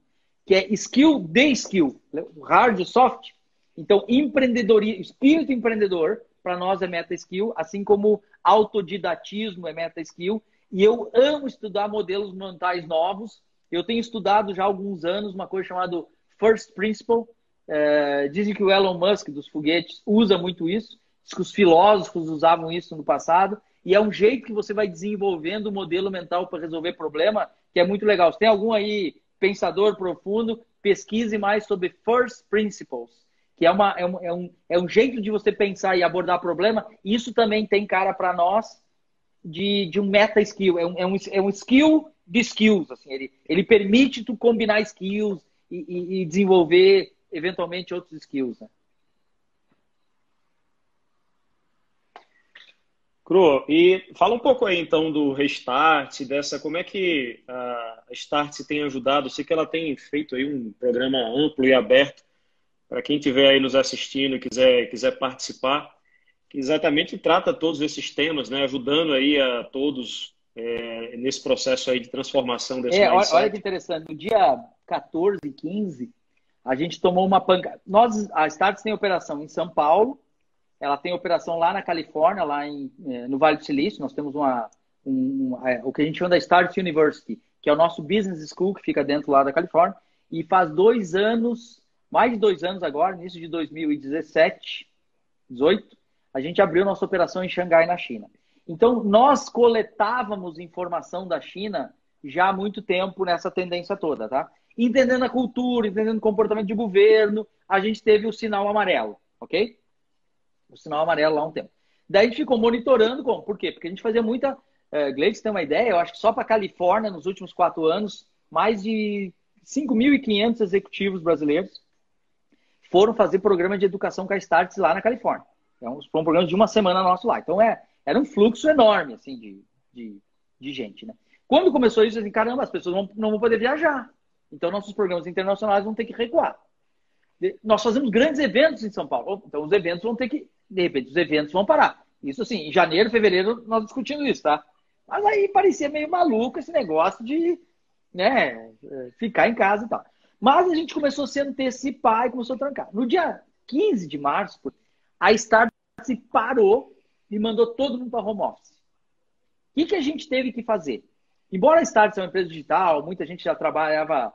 que é skill de skill, hard e soft. Então, empreendedorismo, espírito empreendedor, para nós é meta skill, assim como autodidatismo é meta skill, e eu amo estudar modelos mentais novos. Eu tenho estudado já há alguns anos uma coisa chamada First Principle. É, dizem que o Elon Musk dos foguetes usa muito isso. Diz que os filósofos usavam isso no passado. E é um jeito que você vai desenvolvendo o um modelo mental para resolver problema, que é muito legal. Se tem algum aí pensador profundo, pesquise mais sobre First Principles, que é, uma, é, um, é, um, é um jeito de você pensar e abordar problema. Isso também tem cara para nós de, de um meta skill, é um, é, um, é um skill de skills, assim, ele, ele permite tu combinar skills e, e, e desenvolver eventualmente outros skills. Né? Cru, e fala um pouco aí então do Restart, dessa, como é que a Start tem ajudado? Eu sei que ela tem feito aí um programa amplo e aberto para quem estiver aí nos assistindo e quiser, quiser participar que exatamente trata todos esses temas, né, ajudando aí a todos é, nesse processo aí de transformação desse é, mindset. Olha que interessante, no dia 14 e 15, a gente tomou uma pancada. Nós, a Starts tem operação em São Paulo, ela tem operação lá na Califórnia, lá em, eh, no Vale do Silício. Nós temos uma, um, um, é, o que a gente chama da Start University, que é o nosso business school que fica dentro lá da Califórnia. E faz dois anos, mais de dois anos agora, início de 2017, 18, a gente abriu nossa operação em Xangai, na China. Então, nós coletávamos informação da China já há muito tempo nessa tendência toda, tá? Entendendo a cultura, entendendo o comportamento de governo, a gente teve o sinal amarelo, ok? O sinal amarelo lá um tempo. Daí a gente ficou monitorando, como? Por quê? Porque a gente fazia muita. Uh, Gleice tem uma ideia, eu acho que só para a Califórnia, nos últimos quatro anos, mais de 5.500 executivos brasileiros foram fazer programa de educação com a Starts lá na Califórnia. Então, foi um programa de uma semana nosso lá. Então, é, era um fluxo enorme, assim, de, de, de gente, né? Quando começou isso, assim, caramba, as pessoas não, não vão poder viajar. Então, nossos programas internacionais vão ter que recuar. Nós fazemos grandes eventos em São Paulo. Então, os eventos vão ter que... De repente, os eventos vão parar. Isso, assim, em janeiro, fevereiro, nós discutimos isso, tá? Mas aí parecia meio maluco esse negócio de né, ficar em casa e tal. Mas a gente começou a se antecipar e começou a trancar. No dia 15 de março, a Start se parou e mandou todo mundo para home office. O que, que a gente teve que fazer? Embora a Start seja uma empresa digital, muita gente já trabalhava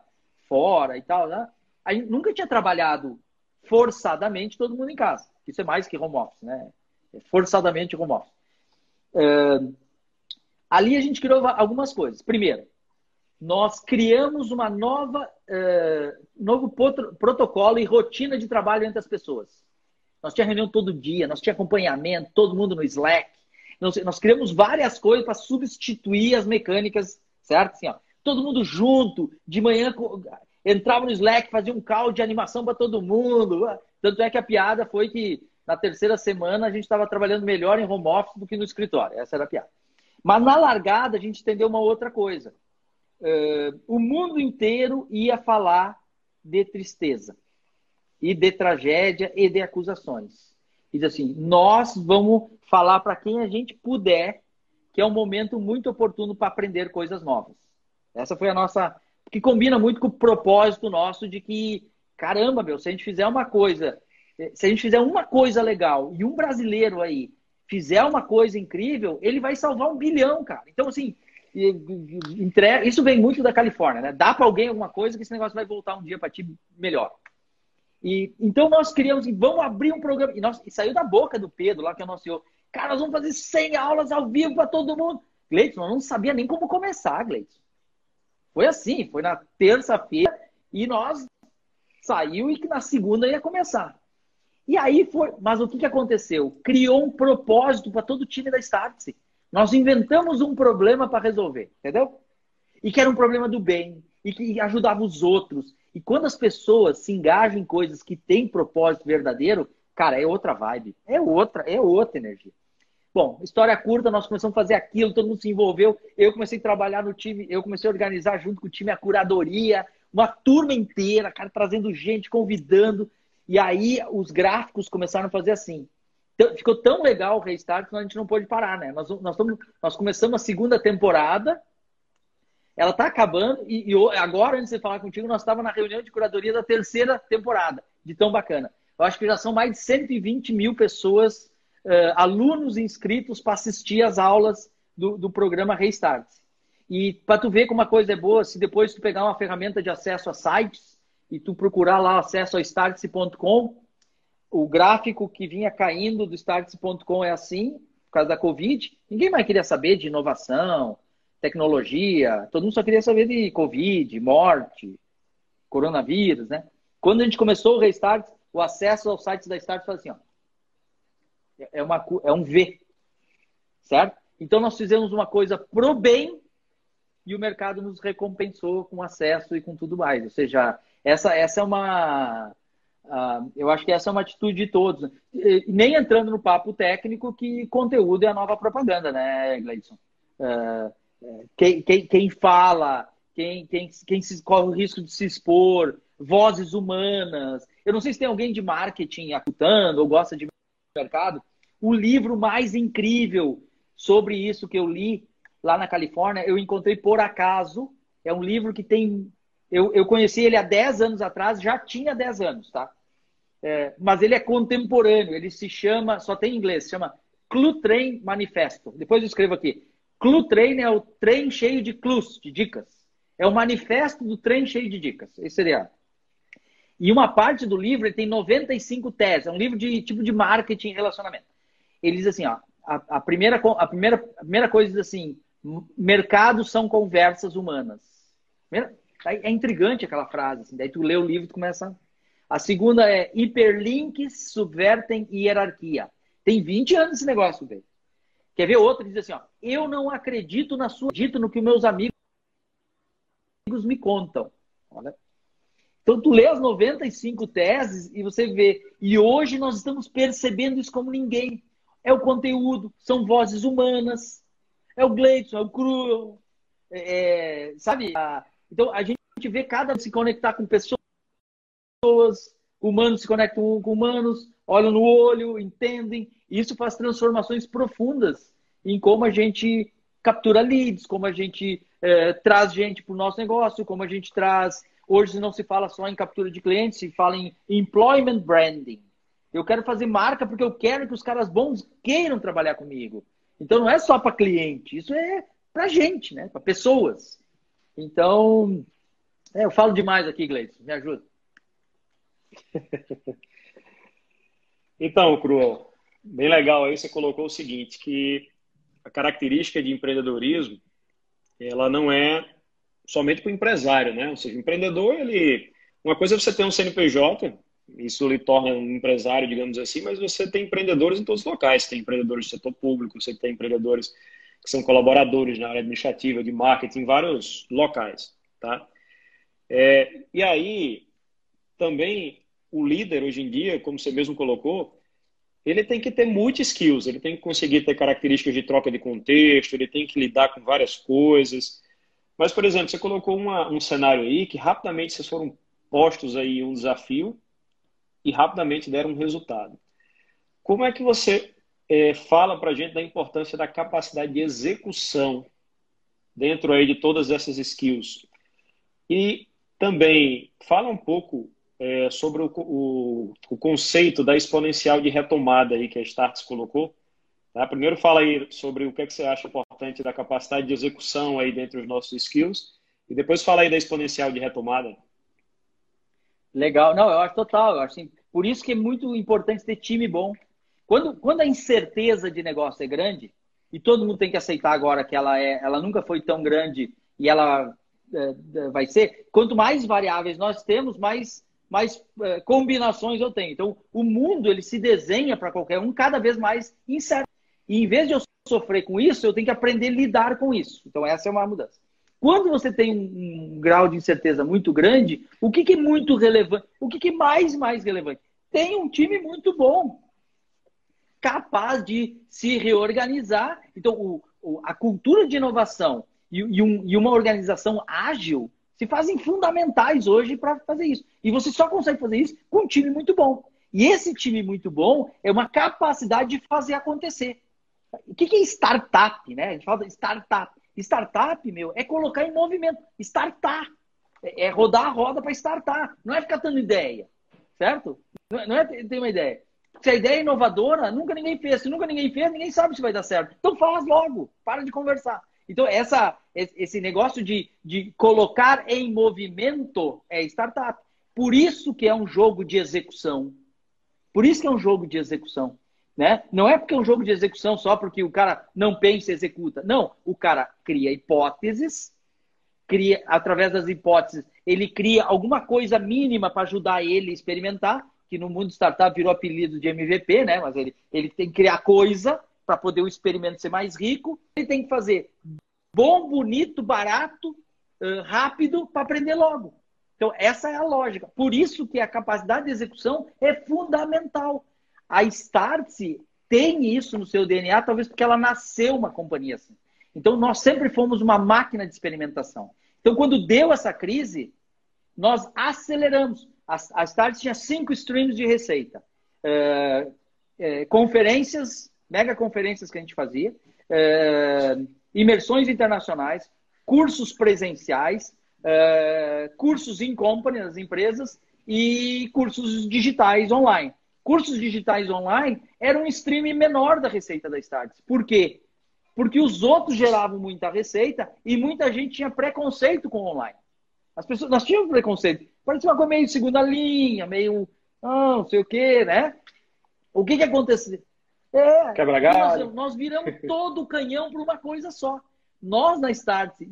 fora e tal, né? A gente nunca tinha trabalhado forçadamente todo mundo em casa. Isso é mais que home office, né? É forçadamente home office. Uh, ali a gente criou algumas coisas. Primeiro, nós criamos uma nova uh, novo protocolo e rotina de trabalho entre as pessoas. Nós tínhamos reunião todo dia, nós tínhamos acompanhamento, todo mundo no Slack. Nós, nós criamos várias coisas para substituir as mecânicas, certo? Assim, ó, todo mundo junto, de manhã entrava no Slack, fazia um call de animação para todo mundo. Tanto é que a piada foi que na terceira semana a gente estava trabalhando melhor em home office do que no escritório. Essa era a piada. Mas na largada a gente entendeu uma outra coisa. Uh, o mundo inteiro ia falar de tristeza e de tragédia e de acusações. Diz assim: nós vamos falar para quem a gente puder que é um momento muito oportuno para aprender coisas novas. Essa foi a nossa. que combina muito com o propósito nosso de que, caramba, meu, se a gente fizer uma coisa, se a gente fizer uma coisa legal e um brasileiro aí fizer uma coisa incrível, ele vai salvar um bilhão, cara. Então, assim, isso vem muito da Califórnia, né? Dá para alguém alguma coisa que esse negócio vai voltar um dia para ti melhor. E, então nós criamos, e vamos abrir um programa. E, nós, e saiu da boca do Pedro, lá que anunciou. Cara, nós vamos fazer 100 aulas ao vivo para todo mundo. Gleison, eu não sabia nem como começar, Gleison. Foi assim, foi na terça-feira e nós saiu e que na segunda ia começar. E aí foi, mas o que, que aconteceu? Criou um propósito para todo o time da Startse. Nós inventamos um problema para resolver, entendeu? E que era um problema do bem, e que ajudava os outros, e quando as pessoas se engajam em coisas que têm propósito verdadeiro, cara, é outra vibe. É outra, é outra energia. Bom, história curta, nós começamos a fazer aquilo, todo mundo se envolveu. Eu comecei a trabalhar no time, eu comecei a organizar junto com o time a curadoria, uma turma inteira, cara, trazendo gente, convidando. E aí os gráficos começaram a fazer assim. Então, ficou tão legal o restart que a gente não pôde parar, né? Nós, nós, nós começamos a segunda temporada ela está acabando e, e, agora, antes de falar contigo, nós estávamos na reunião de curadoria da terceira temporada, de tão bacana. Eu acho que já são mais de 120 mil pessoas, uh, alunos inscritos para assistir às aulas do, do programa Restart. E para tu ver como uma coisa é boa, se depois tu pegar uma ferramenta de acesso a sites e tu procurar lá acesso ao startse.com, o gráfico que vinha caindo do startse.com é assim, por causa da Covid. Ninguém mais queria saber de inovação, tecnologia, todo mundo só queria saber de Covid, morte, coronavírus, né? Quando a gente começou o Restart, o acesso aos sites da Start foi assim, ó. É, uma, é um V, certo? Então nós fizemos uma coisa pro bem e o mercado nos recompensou com acesso e com tudo mais. Ou seja, essa, essa é uma. Uh, eu acho que essa é uma atitude de todos. E, nem entrando no papo técnico, que conteúdo é a nova propaganda, né, Gleison? Uh, quem, quem, quem fala, quem, quem, quem se, corre o risco de se expor, vozes humanas. Eu não sei se tem alguém de marketing acutando ou gosta de mercado. O livro mais incrível sobre isso que eu li lá na Califórnia, eu encontrei por acaso. É um livro que tem. Eu, eu conheci ele há 10 anos atrás, já tinha 10 anos, tá? é, mas ele é contemporâneo, ele se chama, só tem em inglês, se chama Clue Train Manifesto. Depois eu escrevo aqui. Clue Train é o trem cheio de clues, de dicas. É o manifesto do trem cheio de dicas. Esse seria. E uma parte do livro ele tem 95 teses. É um livro de tipo de marketing e relacionamento. Ele diz assim, ó, a, a, primeira, a, primeira, a primeira coisa diz assim, mercados são conversas humanas. É intrigante aquela frase. Assim, daí tu lê o livro e começa... A segunda é hiperlinks subvertem hierarquia. Tem 20 anos esse negócio, velho. Quer ver outro? Diz assim, ó, eu não acredito na sua... Acredito no que meus amigos me contam. Olha. Então, tu lê as 95 teses e você vê. E hoje nós estamos percebendo isso como ninguém. É o conteúdo, são vozes humanas, é o Gleison, é o Cruel, é, é, sabe? Então, a gente vê cada se conectar com pessoas, humanos se conectam com humanos, olham no olho, entendem. Isso faz transformações profundas em como a gente captura leads, como a gente é, traz gente para o nosso negócio, como a gente traz. Hoje não se fala só em captura de clientes, se fala em employment branding. Eu quero fazer marca porque eu quero que os caras bons queiram trabalhar comigo. Então não é só para cliente, isso é para gente, né? Para pessoas. Então, é, eu falo demais aqui, Gleison, me ajuda. [laughs] então, Cruel, bem legal aí você colocou o seguinte, que a característica de empreendedorismo, ela não é somente para o empresário, né? Ou seja, o empreendedor, ele... Uma coisa é você ter um CNPJ, isso lhe torna um empresário, digamos assim, mas você tem empreendedores em todos os locais. Você tem empreendedores do setor público, você tem empreendedores que são colaboradores na área administrativa, de marketing, em vários locais, tá? É, e aí, também, o líder, hoje em dia, como você mesmo colocou, ele tem que ter muitos skills, ele tem que conseguir ter características de troca de contexto, ele tem que lidar com várias coisas. Mas, por exemplo, você colocou uma, um cenário aí que rapidamente vocês foram postos aí um desafio e rapidamente deram um resultado. Como é que você é, fala para a gente da importância da capacidade de execução dentro aí de todas essas skills? E também fala um pouco é, sobre o, o, o, conceito da exponencial de retomada aí que a Starts colocou. Tá? Primeiro fala aí sobre o que, é que você acha importante da capacidade de execução aí dentro dos nossos skills e depois fala aí da exponencial de retomada. Legal. Não, eu acho total. Eu acho assim, por isso que é muito importante ter time bom. Quando, quando a incerteza de negócio é grande, e todo mundo tem que aceitar agora que ela, é, ela nunca foi tão grande e ela é, vai ser, quanto mais variáveis nós temos, mais, mais é, combinações eu tenho. Então, o mundo ele se desenha para qualquer um cada vez mais incerto. E em vez de eu sofrer com isso, eu tenho que aprender a lidar com isso. Então, essa é uma mudança. Quando você tem um, um grau de incerteza muito grande, o que, que é muito relevante? O que, que é mais mais relevante? Tem um time muito bom, capaz de se reorganizar. Então, o, o, a cultura de inovação e, e, um, e uma organização ágil se fazem fundamentais hoje para fazer isso. E você só consegue fazer isso com um time muito bom. E esse time muito bom é uma capacidade de fazer acontecer. O que é startup, né? A gente fala startup. Startup, meu, é colocar em movimento. Startar. É, é rodar a roda para startar. Não é ficar dando ideia. Certo? Não é, é ter uma ideia. Se a ideia é inovadora, nunca ninguém fez. Se nunca ninguém fez, ninguém sabe se vai dar certo. Então faz logo. Para de conversar. Então, essa, esse negócio de, de colocar em movimento é startup. Por isso que é um jogo de execução. Por isso que é um jogo de execução. Né? Não é porque é um jogo de execução só porque o cara não pensa e executa. Não, o cara cria hipóteses, cria através das hipóteses, ele cria alguma coisa mínima para ajudar ele a experimentar, que no mundo startup virou apelido de MVP, né? Mas ele, ele tem que criar coisa para poder o experimento ser mais rico. Ele tem que fazer bom, bonito, barato, rápido para aprender logo. Então essa é a lógica. Por isso que a capacidade de execução é fundamental. A Startse tem isso no seu DNA, talvez porque ela nasceu uma companhia assim. Então, nós sempre fomos uma máquina de experimentação. Então, quando deu essa crise, nós aceleramos. A, a Start tinha cinco streams de receita. É, é, conferências, mega conferências que a gente fazia, é, imersões internacionais, cursos presenciais, é, cursos em company nas empresas e cursos digitais online. Cursos digitais online era um stream menor da receita da Starts. Por quê? Porque os outros geravam muita receita e muita gente tinha preconceito com online. As pessoas, nós tínhamos preconceito. Parecia uma coisa meio segunda linha, meio ah, não sei o quê, né? O que que aconteceu? É, nós, nós viramos todo o canhão para uma coisa só. Nós na Startse,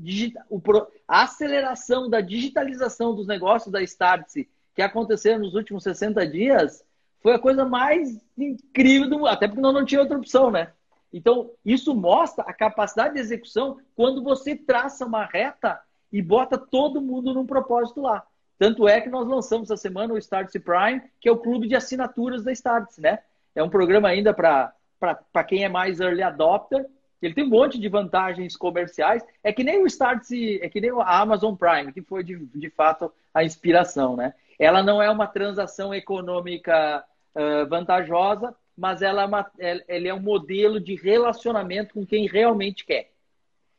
a aceleração da digitalização dos negócios da Startse que aconteceram nos últimos 60 dias foi a coisa mais incrível do até porque nós não tinha outra opção, né? Então, isso mostra a capacidade de execução quando você traça uma reta e bota todo mundo num propósito lá. Tanto é que nós lançamos essa semana o Startse Prime, que é o clube de assinaturas da Startse, né? É um programa ainda para quem é mais early adopter. Ele tem um monte de vantagens comerciais. É que nem o Startse, é que nem a Amazon Prime, que foi de, de fato a inspiração, né? Ela não é uma transação econômica uh, vantajosa, mas ela é, uma, ela é um modelo de relacionamento com quem realmente quer.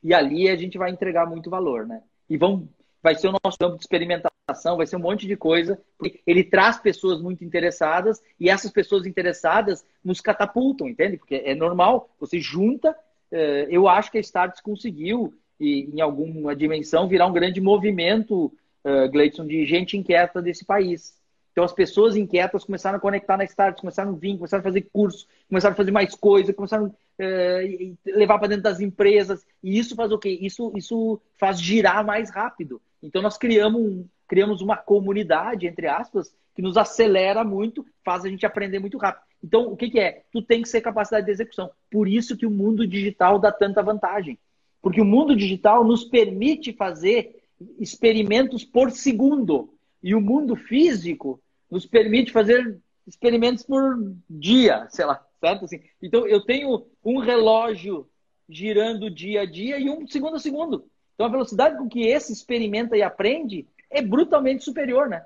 E ali a gente vai entregar muito valor, né? E vão, vai ser o nosso campo de experimentação, vai ser um monte de coisa. Ele traz pessoas muito interessadas e essas pessoas interessadas nos catapultam, entende? Porque é normal, você junta. Uh, eu acho que a Starts conseguiu, em alguma dimensão, virar um grande movimento uh, Gleidson, de gente inquieta desse país. Então as pessoas inquietas começaram a conectar na Start, começaram a vir, começaram a fazer curso, começaram a fazer mais coisas, começaram a uh, levar para dentro das empresas. E isso faz o quê? Isso, isso faz girar mais rápido. Então nós criamos, um, criamos uma comunidade, entre aspas, que nos acelera muito, faz a gente aprender muito rápido. Então, o que, que é? Tu tem que ser capacidade de execução. Por isso que o mundo digital dá tanta vantagem. Porque o mundo digital nos permite fazer experimentos por segundo. E o mundo físico nos permite fazer experimentos por dia, sei lá, certo? Assim, então, eu tenho um relógio girando dia a dia e um segundo a segundo. Então, a velocidade com que esse experimenta e aprende é brutalmente superior, né?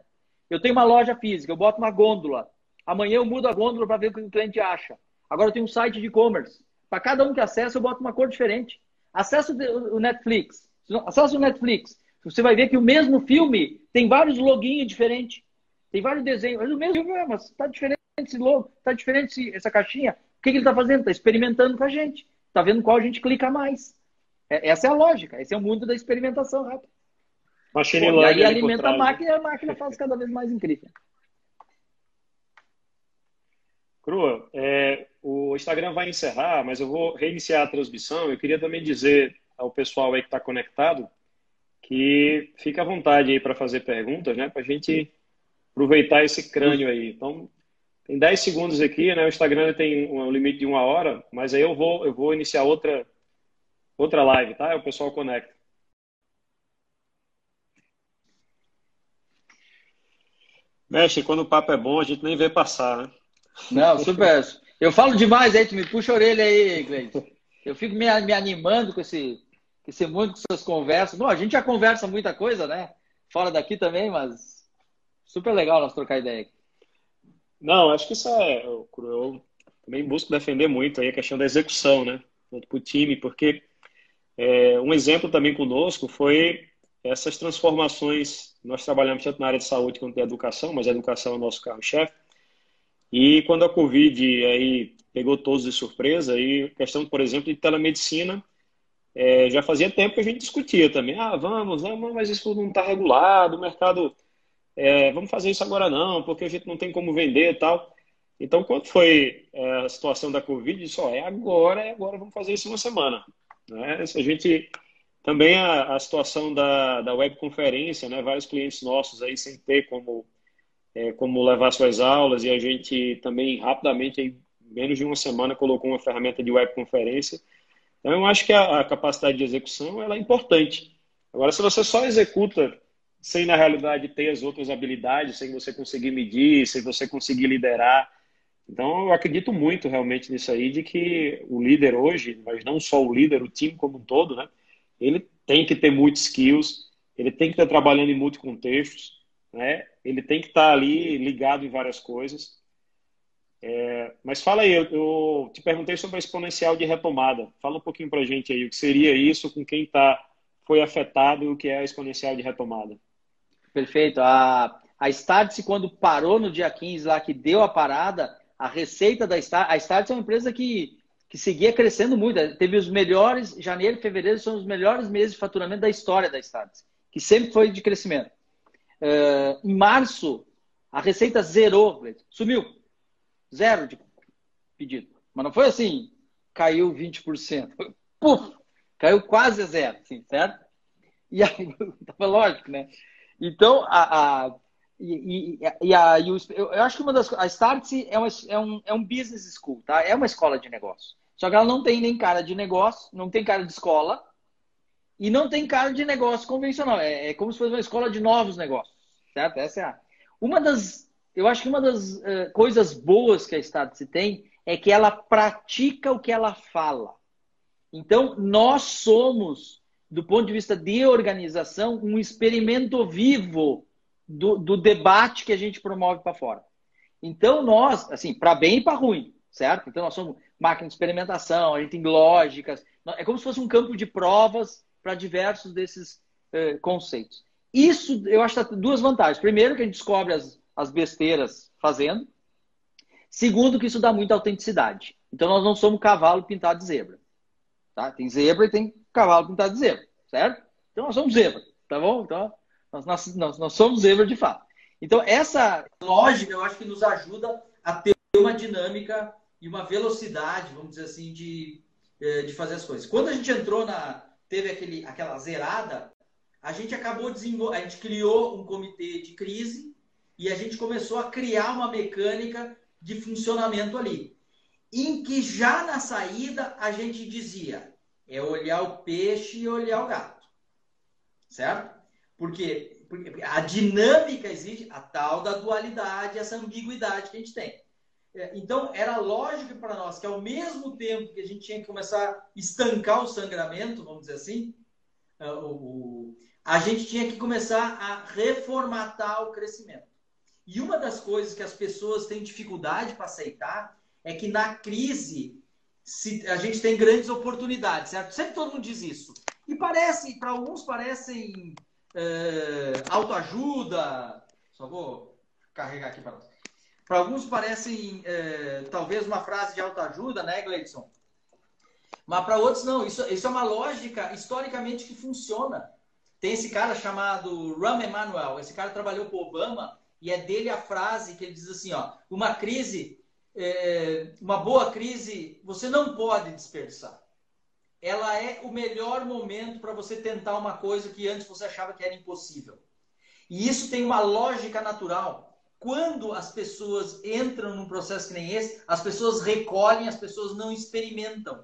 Eu tenho uma loja física, eu boto uma gôndola. Amanhã eu mudo a gôndola para ver o que o cliente acha. Agora eu tenho um site de e-commerce. Para cada um que acessa, eu boto uma cor diferente. Acesso o Netflix. Acesso o Netflix. Você vai ver que o mesmo filme tem vários loginhos diferentes. Tem vários desenhos. Mas o mesmo filme, mas está diferente esse logo, está diferente essa caixinha. O que, que ele está fazendo? Está experimentando com a gente. Está vendo qual a gente clica mais. É, essa é a lógica. Esse é o mundo da experimentação rápida. Machine e aí alimenta a máquina e a máquina faz cada vez mais incrível. Crua, é, o Instagram vai encerrar, mas eu vou reiniciar a transmissão. Eu queria também dizer ao pessoal aí que está conectado que fica à vontade aí para fazer perguntas, né? Para a gente aproveitar esse crânio aí. Então, tem 10 segundos aqui, né? O Instagram tem um limite de uma hora, mas aí eu vou, eu vou iniciar outra, outra live, tá? O pessoal conecta. Mexe, quando o papo é bom, a gente nem vê passar, né? Não, super. Eu falo demais aí, tu me puxa a orelha aí, Gleison. Eu fico me, me animando com esse, ser muito com suas conversas. Bom, a gente já conversa muita coisa, né? Fora daqui também, mas super legal nós trocar ideia. Não, acho que isso é. Eu, eu também busco defender muito aí a questão da execução, né? Para o time, porque é, um exemplo também conosco foi essas transformações. Nós trabalhamos tanto na área de saúde quanto de educação, mas a educação é o nosso carro-chefe. E quando a Covid aí pegou todos de surpresa, e questão, por exemplo, de telemedicina é, já fazia tempo que a gente discutia também. Ah, vamos, vamos mas isso não está regulado, o mercado. É, vamos fazer isso agora não, porque a gente não tem como vender e tal. Então, quando foi é, a situação da Covid, disse: ó, é agora, é agora, vamos fazer isso uma semana. Né? Se a gente. Também a, a situação da, da webconferência, né? vários clientes nossos aí sem ter como, é, como levar suas aulas, e a gente também rapidamente, em menos de uma semana, colocou uma ferramenta de webconferência então, eu acho que a, a capacidade de execução ela é importante. Agora, se você só executa sem, na realidade, ter as outras habilidades, sem você conseguir medir, sem você conseguir liderar. Então, eu acredito muito realmente nisso aí, de que o líder hoje, mas não só o líder, o time como um todo, né? Ele tem que ter muitos skills, ele tem que estar trabalhando em muitos contextos, né? Ele tem que estar ali ligado em várias coisas. É, mas fala aí, eu, eu, te perguntei sobre a exponencial de retomada. Fala um pouquinho para a gente aí o que seria isso, com quem tá, foi afetado e o que é a exponencial de retomada. Perfeito. A, A Startse, quando parou no dia 15 lá, que deu a parada, a receita da Startse, a Startse é uma empresa que, que seguia crescendo muito. Teve os melhores, janeiro e fevereiro são os melhores meses de faturamento da história da Startse, que sempre foi de crescimento. Uh, em março, a receita zerou, sumiu. Zero de pedido. Mas não foi assim, caiu 20%. [laughs] Puf! Caiu quase a zero, assim, certo? E aí, [laughs] lógico, né? Então, a, a e, e, a, e o, eu, acho que uma das a Startse é, uma, é, um, é um business school, tá? É uma escola de negócio. Só que ela não tem nem cara de negócio, não tem cara de escola e não tem cara de negócio convencional. É, é como se fosse uma escola de novos negócios, certo? Essa é a, uma das, eu acho que uma das uh, coisas boas que a Startse tem é que ela pratica o que ela fala. Então, nós somos, do ponto de vista de organização, um experimento vivo do, do debate que a gente promove para fora. Então, nós, assim, para bem e para ruim, certo? Então, nós somos máquina de experimentação, a gente tem lógicas, é como se fosse um campo de provas para diversos desses eh, conceitos. Isso, eu acho que tem duas vantagens. Primeiro, que a gente descobre as, as besteiras fazendo. Segundo, que isso dá muita autenticidade. Então, nós não somos cavalo pintado de zebra. Tá? Tem zebra e tem cavalo pintado de zebra, certo? Então, nós somos zebra, tá bom? Então, nós, nós, nós, nós somos zebra de fato. Então, essa lógica, eu acho que nos ajuda a ter uma dinâmica e uma velocidade, vamos dizer assim, de, eh, de fazer as coisas. Quando a gente entrou na. teve aquele, aquela zerada, a gente acabou desenvolvendo. A gente criou um comitê de crise e a gente começou a criar uma mecânica de funcionamento ali. Em que já na saída a gente dizia é olhar o peixe e olhar o gato. Certo? Porque, porque a dinâmica existe, a tal da dualidade, essa ambiguidade que a gente tem. É, então, era lógico para nós que, ao mesmo tempo que a gente tinha que começar a estancar o sangramento, vamos dizer assim, é, a gente tinha que começar a reformatar o crescimento. E uma das coisas que as pessoas têm dificuldade para aceitar é que na crise se, a gente tem grandes oportunidades, certo? Sempre todo mundo diz isso. E parece, para alguns parecem é, autoajuda. Só vou carregar aqui para nós. Para alguns parecem é, talvez uma frase de autoajuda, né, Gleidson? Mas para outros não. Isso, isso é uma lógica historicamente que funciona. Tem esse cara chamado Ram Emanuel. Esse cara trabalhou com Obama e é dele a frase que ele diz assim, ó, uma crise, é, uma boa crise, você não pode desperdiçar. Ela é o melhor momento para você tentar uma coisa que antes você achava que era impossível. E isso tem uma lógica natural. Quando as pessoas entram num processo que nem esse, as pessoas recolhem, as pessoas não experimentam.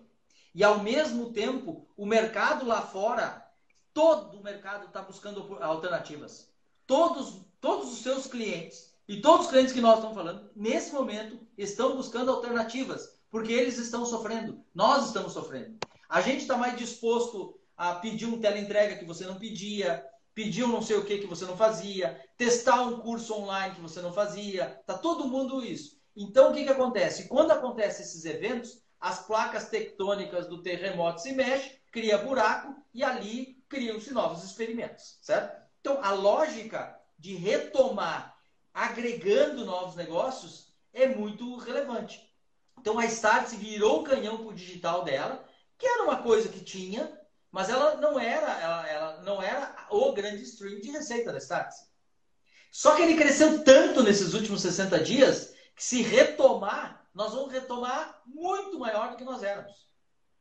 E ao mesmo tempo, o mercado lá fora, todo o mercado está buscando alternativas. Todos todos os seus clientes e todos os clientes que nós estamos falando, nesse momento, estão buscando alternativas, porque eles estão sofrendo, nós estamos sofrendo. A gente está mais disposto a pedir um teleentrega que você não pedia, pedir um não sei o que que você não fazia, testar um curso online que você não fazia, tá todo mundo isso. Então, o que, que acontece? Quando acontecem esses eventos, as placas tectônicas do terremoto se mexem, cria buraco e ali criam-se novos experimentos, certo? Então, a lógica de retomar agregando novos negócios é muito relevante. Então a Startse virou o canhão para o digital dela, que era uma coisa que tinha, mas ela não era, ela, ela não era o grande stream de receita da Startse. Só que ele cresceu tanto nesses últimos 60 dias que se retomar, nós vamos retomar muito maior do que nós éramos.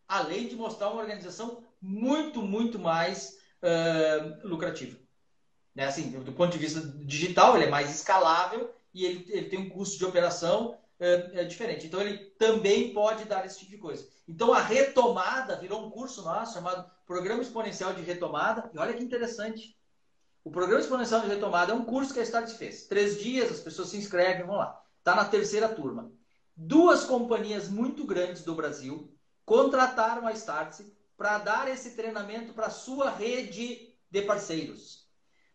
Além de mostrar uma organização muito, muito mais uh, lucrativa. Né? Assim, do ponto de vista digital, ele é mais escalável e ele, ele tem um custo de operação é, é, diferente. Então, ele também pode dar esse tipo de coisa. Então, a retomada virou um curso nosso chamado Programa Exponencial de Retomada. E olha que interessante. O Programa Exponencial de Retomada é um curso que a Start fez. Três dias, as pessoas se inscrevem, vão lá. Está na terceira turma. Duas companhias muito grandes do Brasil contrataram a Start para dar esse treinamento para a sua rede de parceiros.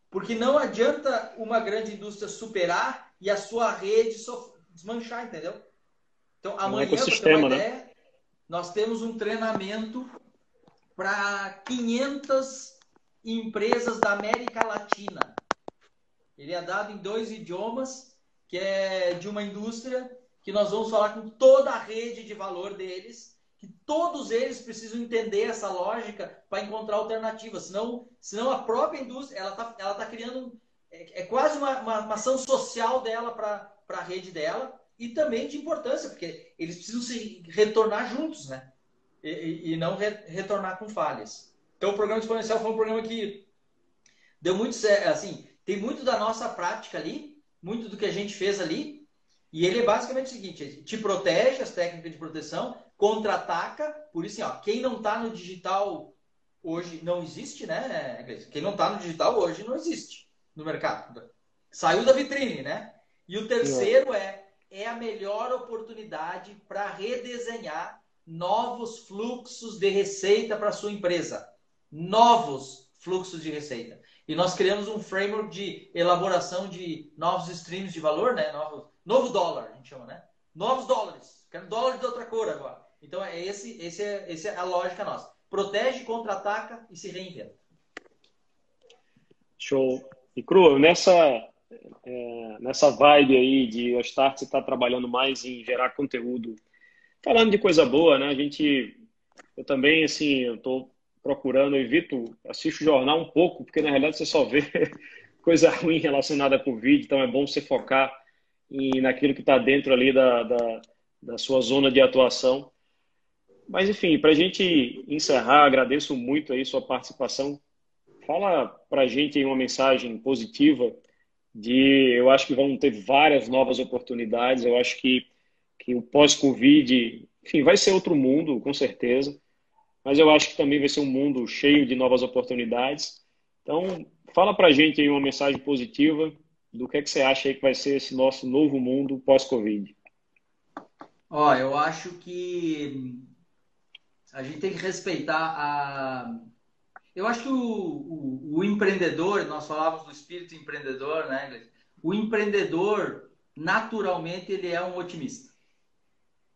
Porque não adianta uma grande indústria superar e a sua rede desmanchar, entendeu? Então, amanhã, um né? nós temos um treinamento para 500 empresas da América Latina. Ele é dado em dois idiomas, que é de uma indústria que nós vamos falar com toda a rede de valor deles, que todos eles precisam entender essa lógica para encontrar alternativas. Senão, senão a própria indústria ela está ela tá criando é, é quase uma, uma, uma ação social dela para a rede dela e também de importância, porque eles precisam se retornar juntos, né? E, e não re, retornar com falhas. Então, o programa exponencial foi um programa que deu muito certo, assim, tem muito da nossa prática ali, muito do que a gente fez ali, e ele é basicamente o seguinte: te protege as técnicas de proteção, contra-ataca, por isso, assim, ó, quem não está no digital hoje não existe, né? Quem não está no digital hoje não existe no mercado. Saiu da vitrine, né? E o terceiro é é a melhor oportunidade para redesenhar novos fluxos de receita para sua empresa. Novos fluxos de receita. E nós criamos um framework de elaboração de novos streams de valor, né? Novo, novo dólar, a gente chama, né? Novos dólares. Quero dólar de outra cor agora. Então, é esse, esse, é, esse é a lógica nossa. Protege, contra-ataca e se reinventa. Show. E, Cru, nessa, é, nessa vibe aí de a Start estar tá trabalhando mais em gerar conteúdo, falando de coisa boa, né? A gente, eu também, assim, eu estou procurando, evito, assisto o jornal um pouco, porque na realidade você só vê [laughs] coisa ruim relacionada a Covid, então é bom você focar em, naquilo que está dentro ali da, da, da, sua zona de atuação. Mas, enfim, para a gente encerrar, agradeço muito aí sua participação. Fala para a gente uma mensagem positiva de, eu acho que vão ter várias novas oportunidades, eu acho que, que o pós-Covid, enfim, vai ser outro mundo, com certeza mas eu acho que também vai ser um mundo cheio de novas oportunidades. Então, fala para a gente aí uma mensagem positiva do que, é que você acha aí que vai ser esse nosso novo mundo pós-Covid. Ó, eu acho que a gente tem que respeitar a. Eu acho que o, o, o empreendedor, nós falávamos do espírito empreendedor, né? O empreendedor, naturalmente, ele é um otimista.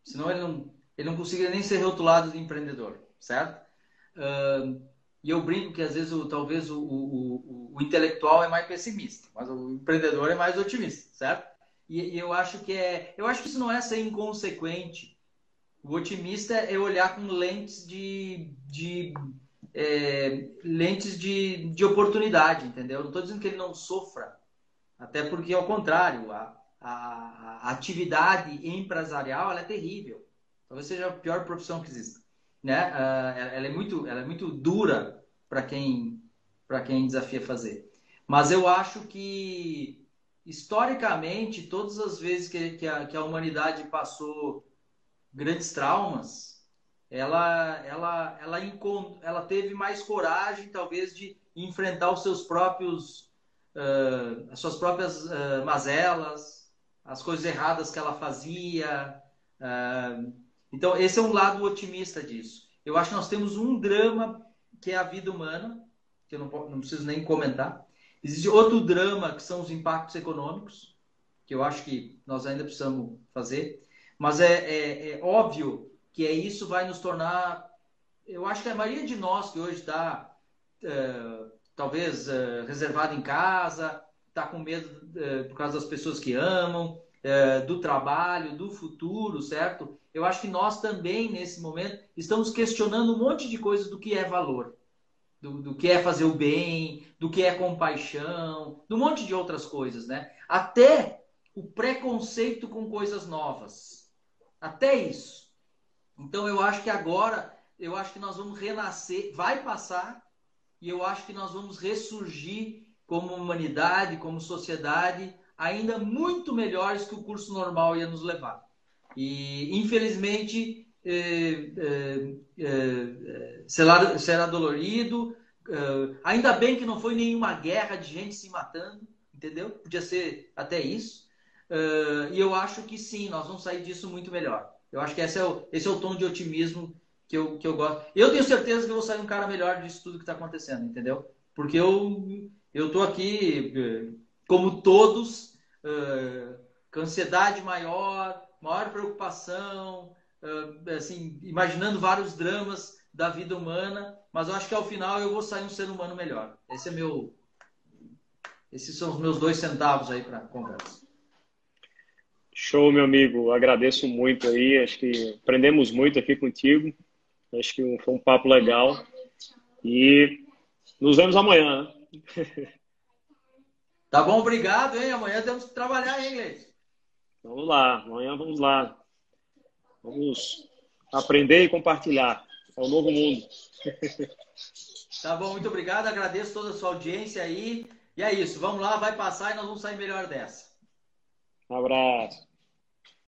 Senão ele não, ele não conseguiria nem ser rotulado de empreendedor certo? Uh, e eu brinco que às vezes o, talvez o, o, o, intelectual é mais pessimista, mas o empreendedor é mais otimista, certo? E, e, eu acho que é, eu acho que isso não é ser inconsequente. O otimista é olhar com lentes de, de é, lentes de, de oportunidade, entendeu? Não estou dizendo que ele não sofra, até porque ao contrário, a, a, a atividade empresarial é terrível. Talvez seja a pior profissão que existe né? Uh, ela é muito, ela é muito dura para quem, quem desafia fazer. Mas eu acho que historicamente todas as vezes que, que, a, que a humanidade passou grandes traumas, ela, ela, ela, ela teve mais coragem, talvez, de enfrentar os seus próprios, uh, as suas próprias uh, mazelas, as coisas erradas que ela fazia. Uh, então, esse é um lado otimista disso. Eu acho que nós temos um drama que é a vida humana, que eu não, não preciso nem comentar. Existe outro drama que são os impactos econômicos, que eu acho que nós ainda precisamos fazer. Mas é, é, é óbvio que é isso vai nos tornar. Eu acho que a maioria de nós que hoje está, é, talvez, é, reservado em casa, está com medo é, por causa das pessoas que amam, do trabalho, do futuro, certo? Eu acho que nós também, nesse momento, estamos questionando um monte de coisas do que é valor, do, do que é fazer o bem, do que é compaixão, do monte de outras coisas, né? Até o preconceito com coisas novas. Até isso. Então eu acho que agora, eu acho que nós vamos renascer, vai passar, e eu acho que nós vamos ressurgir como humanidade, como sociedade, ainda muito melhores que o curso normal ia nos levar. E, infelizmente, é, é, é, será, será dolorido. Ainda bem que não foi nenhuma guerra de gente se matando, entendeu? Podia ser até isso. E eu acho que sim, nós vamos sair disso muito melhor. Eu acho que esse é o, esse é o tom de otimismo que eu, que eu gosto. Eu tenho certeza que eu vou sair um cara melhor disso tudo que está acontecendo, entendeu? Porque eu eu tô aqui é, como todos uh, com ansiedade maior, maior preocupação, uh, assim, imaginando vários dramas da vida humana, mas eu acho que ao final eu vou sair um ser humano melhor. Esse é meu Esses são os meus dois centavos aí para conversa. Show, meu amigo. Agradeço muito aí. Acho que aprendemos muito aqui contigo. Acho que foi um papo legal. E nos vemos amanhã. [laughs] Tá bom, obrigado, hein? Amanhã temos que trabalhar, hein, inglês. Vamos lá, amanhã vamos lá. Vamos aprender e compartilhar. É o novo mundo. [laughs] Tá bom, muito obrigado. Agradeço toda a sua audiência aí. E é isso, vamos lá, vai passar e nós vamos sair melhor dessa. Um abraço.